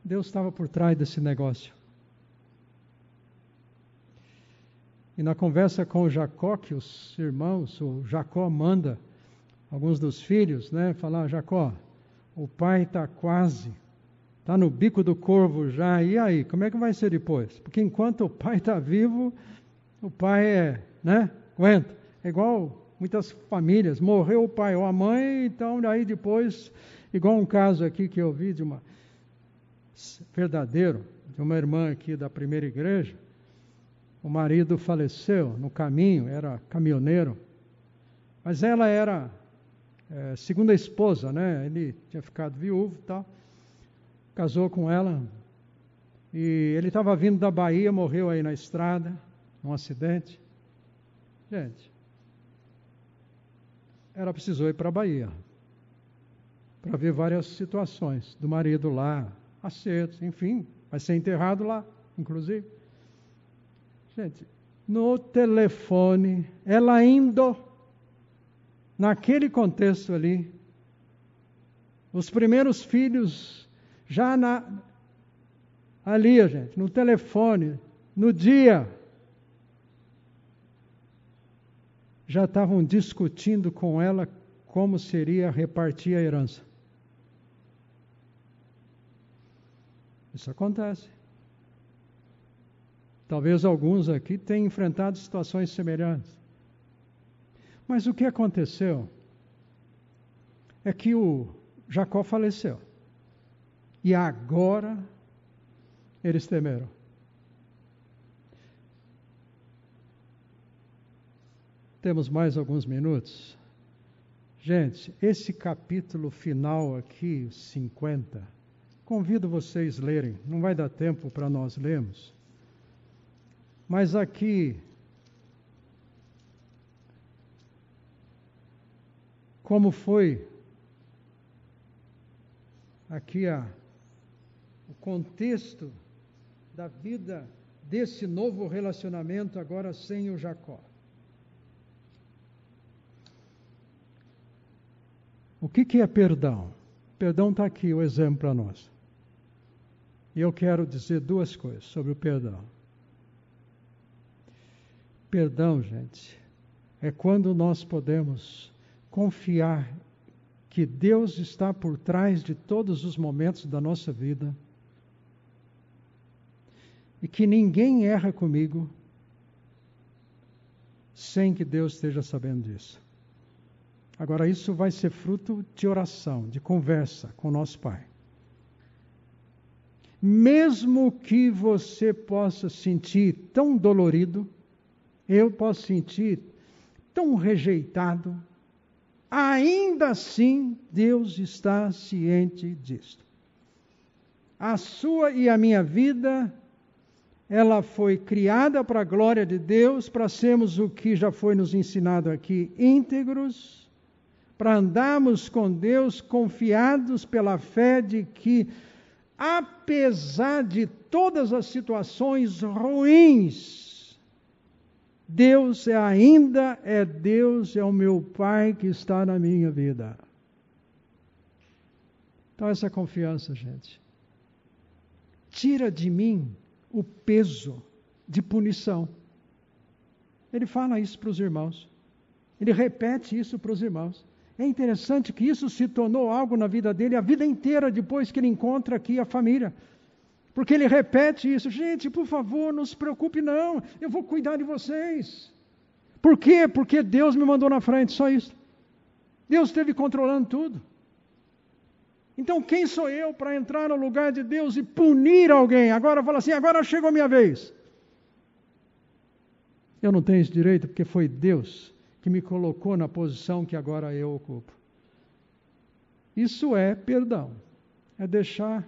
Deus estava por trás desse negócio. E na conversa com Jacó, que os irmãos, o Jacó manda alguns dos filhos, né, falar: Jacó, o pai está quase, está no bico do corvo já, e aí, como é que vai ser depois? Porque enquanto o pai está vivo, o pai é, né, aguenta. É igual muitas famílias, morreu o pai ou a mãe, então daí depois, igual um caso aqui que eu vi de uma verdadeiro, de uma irmã aqui da primeira igreja, o marido faleceu no caminho, era caminhoneiro, mas ela era é, segunda esposa, né? Ele tinha ficado viúvo tal, casou com ela, e ele estava vindo da Bahia, morreu aí na estrada, num acidente. Gente, ela precisou ir para a Bahia para ver várias situações do marido lá, acertos, enfim, vai ser enterrado lá, inclusive. Gente, no telefone, ela indo, naquele contexto ali, os primeiros filhos já na, ali, gente, no telefone, no dia, já estavam discutindo com ela como seria repartir a herança. Isso acontece. Talvez alguns aqui tenham enfrentado situações semelhantes. Mas o que aconteceu é que o Jacó faleceu. E agora eles temeram. Temos mais alguns minutos. Gente, esse capítulo final aqui, 50, convido vocês a lerem, não vai dar tempo para nós lermos. Mas aqui, como foi aqui a, o contexto da vida desse novo relacionamento agora sem o Jacó. O que, que é perdão? Perdão está aqui, o exemplo para nós. E eu quero dizer duas coisas sobre o perdão. Perdão, gente, é quando nós podemos confiar que Deus está por trás de todos os momentos da nossa vida e que ninguém erra comigo sem que Deus esteja sabendo disso. Agora, isso vai ser fruto de oração, de conversa com nosso Pai. Mesmo que você possa sentir tão dolorido, eu posso sentir tão rejeitado, ainda assim Deus está ciente disto. A sua e a minha vida, ela foi criada para a glória de Deus, para sermos o que já foi nos ensinado aqui, íntegros, para andarmos com Deus confiados pela fé de que, apesar de todas as situações ruins, Deus é ainda é Deus, é o meu Pai que está na minha vida. Então, essa confiança, gente, tira de mim o peso de punição. Ele fala isso para os irmãos. Ele repete isso para os irmãos. É interessante que isso se tornou algo na vida dele a vida inteira depois que ele encontra aqui a família. Porque ele repete isso. Gente, por favor, não se preocupe, não. Eu vou cuidar de vocês. Por quê? Porque Deus me mandou na frente, só isso. Deus esteve controlando tudo. Então, quem sou eu para entrar no lugar de Deus e punir alguém? Agora fala assim: agora chegou a minha vez. Eu não tenho esse direito porque foi Deus que me colocou na posição que agora eu ocupo. Isso é perdão. É deixar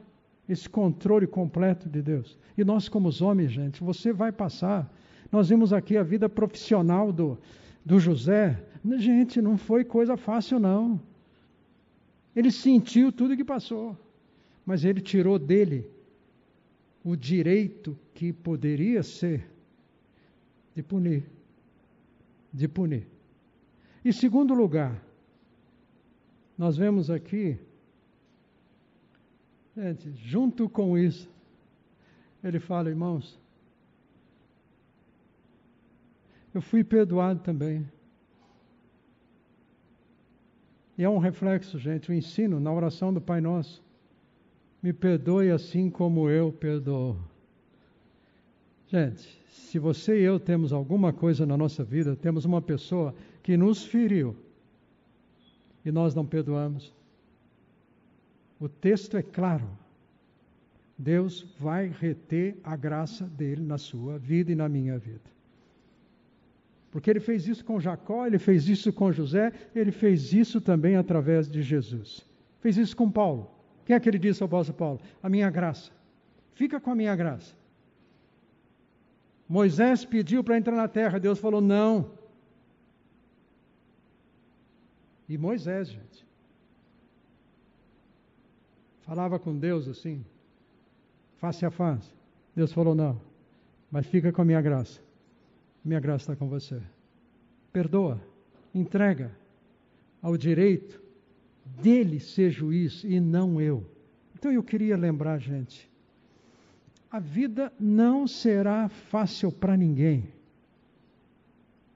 esse controle completo de Deus. E nós, como os homens, gente, você vai passar. Nós vimos aqui a vida profissional do, do José. Gente, não foi coisa fácil, não. Ele sentiu tudo que passou, mas ele tirou dele o direito que poderia ser de punir. De punir. Em segundo lugar, nós vemos aqui, gente, junto com isso, ele fala, irmãos, eu fui perdoado também. E é um reflexo, gente, o ensino na oração do Pai Nosso. Me perdoe assim como eu perdoo. Gente, se você e eu temos alguma coisa na nossa vida, temos uma pessoa que nos feriu e nós não perdoamos, o texto é claro. Deus vai reter a graça dele na sua vida e na minha vida. Porque ele fez isso com Jacó, ele fez isso com José, ele fez isso também através de Jesus. Fez isso com Paulo. Quem é que ele disse ao apóstolo Paulo? A minha graça. Fica com a minha graça. Moisés pediu para entrar na terra, Deus falou não. E Moisés, gente, falava com Deus assim, face a face. Deus falou não, mas fica com a minha graça. Minha graça está com você. Perdoa, entrega ao direito dele ser juiz e não eu. Então eu queria lembrar, gente, a vida não será fácil para ninguém.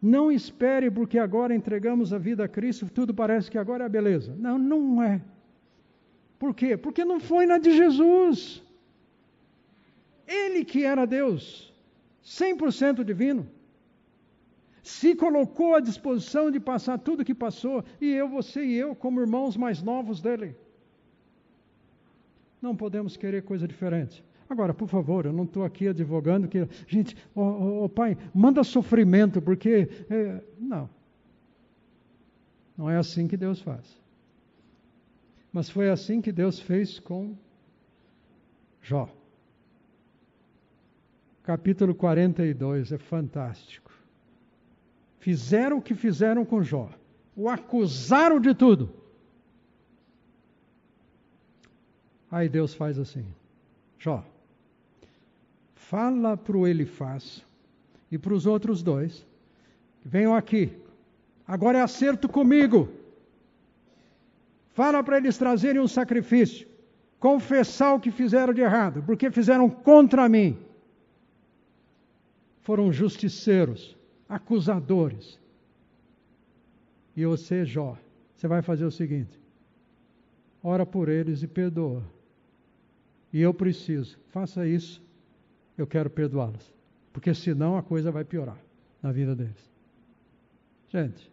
Não espere porque agora entregamos a vida a Cristo, tudo parece que agora é beleza. Não, não é. Por quê? Porque não foi na de Jesus. Ele que era Deus, 100% divino se colocou à disposição de passar tudo o que passou, e eu, você e eu, como irmãos mais novos dele. Não podemos querer coisa diferente. Agora, por favor, eu não estou aqui advogando que, gente, oh, oh, oh, pai, manda sofrimento, porque. É, não. Não é assim que Deus faz. Mas foi assim que Deus fez com Jó. Capítulo 42 é fantástico fizeram o que fizeram com Jó. O acusaram de tudo. Aí Deus faz assim: Jó, fala para o Elifaz e para os outros dois, venham aqui, agora é acerto comigo. Fala para eles trazerem um sacrifício, confessar o que fizeram de errado, porque fizeram contra mim. Foram justiceiros acusadores. E você, Jó, você vai fazer o seguinte: ora por eles e perdoa. E eu preciso, faça isso, eu quero perdoá-los. Porque senão a coisa vai piorar na vida deles. Gente,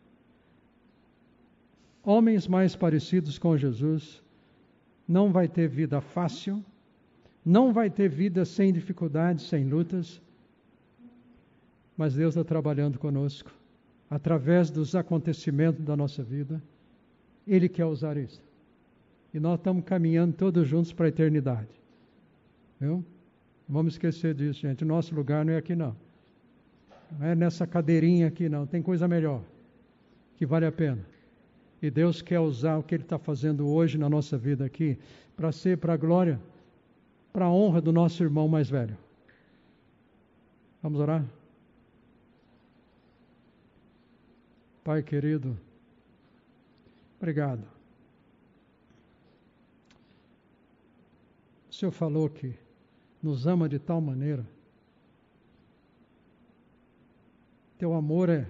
homens mais parecidos com Jesus não vai ter vida fácil, não vai ter vida sem dificuldades, sem lutas, mas Deus está trabalhando conosco através dos acontecimentos da nossa vida. Ele quer usar isso. E nós estamos caminhando todos juntos para a eternidade. Viu? Vamos esquecer disso, gente. Nosso lugar não é aqui, não. Não é nessa cadeirinha aqui, não. Tem coisa melhor, que vale a pena. E Deus quer usar o que Ele está fazendo hoje na nossa vida aqui para ser para a glória, para a honra do nosso irmão mais velho. Vamos orar? Pai querido, obrigado. O Senhor falou que nos ama de tal maneira. Teu amor é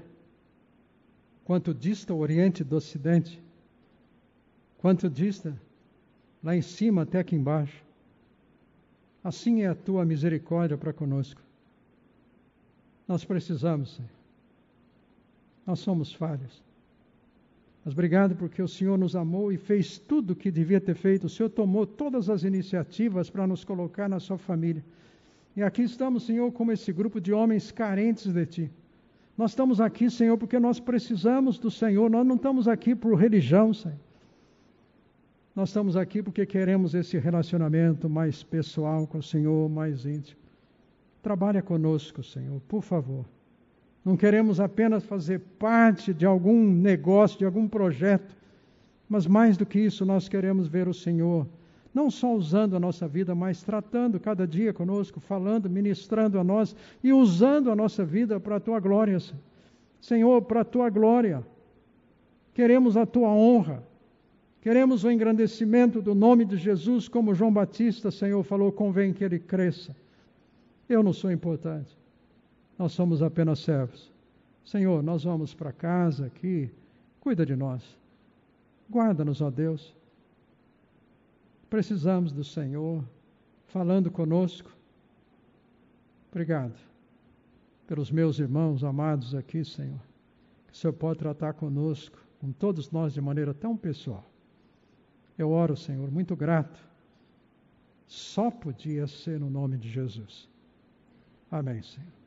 quanto dista o Oriente do Ocidente, quanto dista lá em cima até aqui embaixo. Assim é a tua misericórdia para conosco. Nós precisamos, Senhor. Nós somos falhos. Mas obrigado porque o Senhor nos amou e fez tudo o que devia ter feito. O Senhor tomou todas as iniciativas para nos colocar na sua família. E aqui estamos, Senhor, como esse grupo de homens carentes de Ti. Nós estamos aqui, Senhor, porque nós precisamos do Senhor. Nós não estamos aqui por religião, Senhor. Nós estamos aqui porque queremos esse relacionamento mais pessoal com o Senhor, mais íntimo. Trabalha conosco, Senhor, por favor. Não queremos apenas fazer parte de algum negócio, de algum projeto, mas mais do que isso, nós queremos ver o Senhor, não só usando a nossa vida, mas tratando cada dia conosco, falando, ministrando a nós e usando a nossa vida para a tua glória, Senhor, para a tua glória. Queremos a tua honra, queremos o engrandecimento do nome de Jesus, como João Batista, Senhor, falou: convém que ele cresça. Eu não sou importante nós somos apenas servos. Senhor, nós vamos para casa aqui, cuida de nós. Guarda-nos, ó Deus. Precisamos do Senhor falando conosco. Obrigado pelos meus irmãos amados aqui, Senhor. Que o Senhor pode tratar conosco, com todos nós, de maneira tão pessoal. Eu oro, Senhor, muito grato. Só podia ser no nome de Jesus. Amém, Senhor.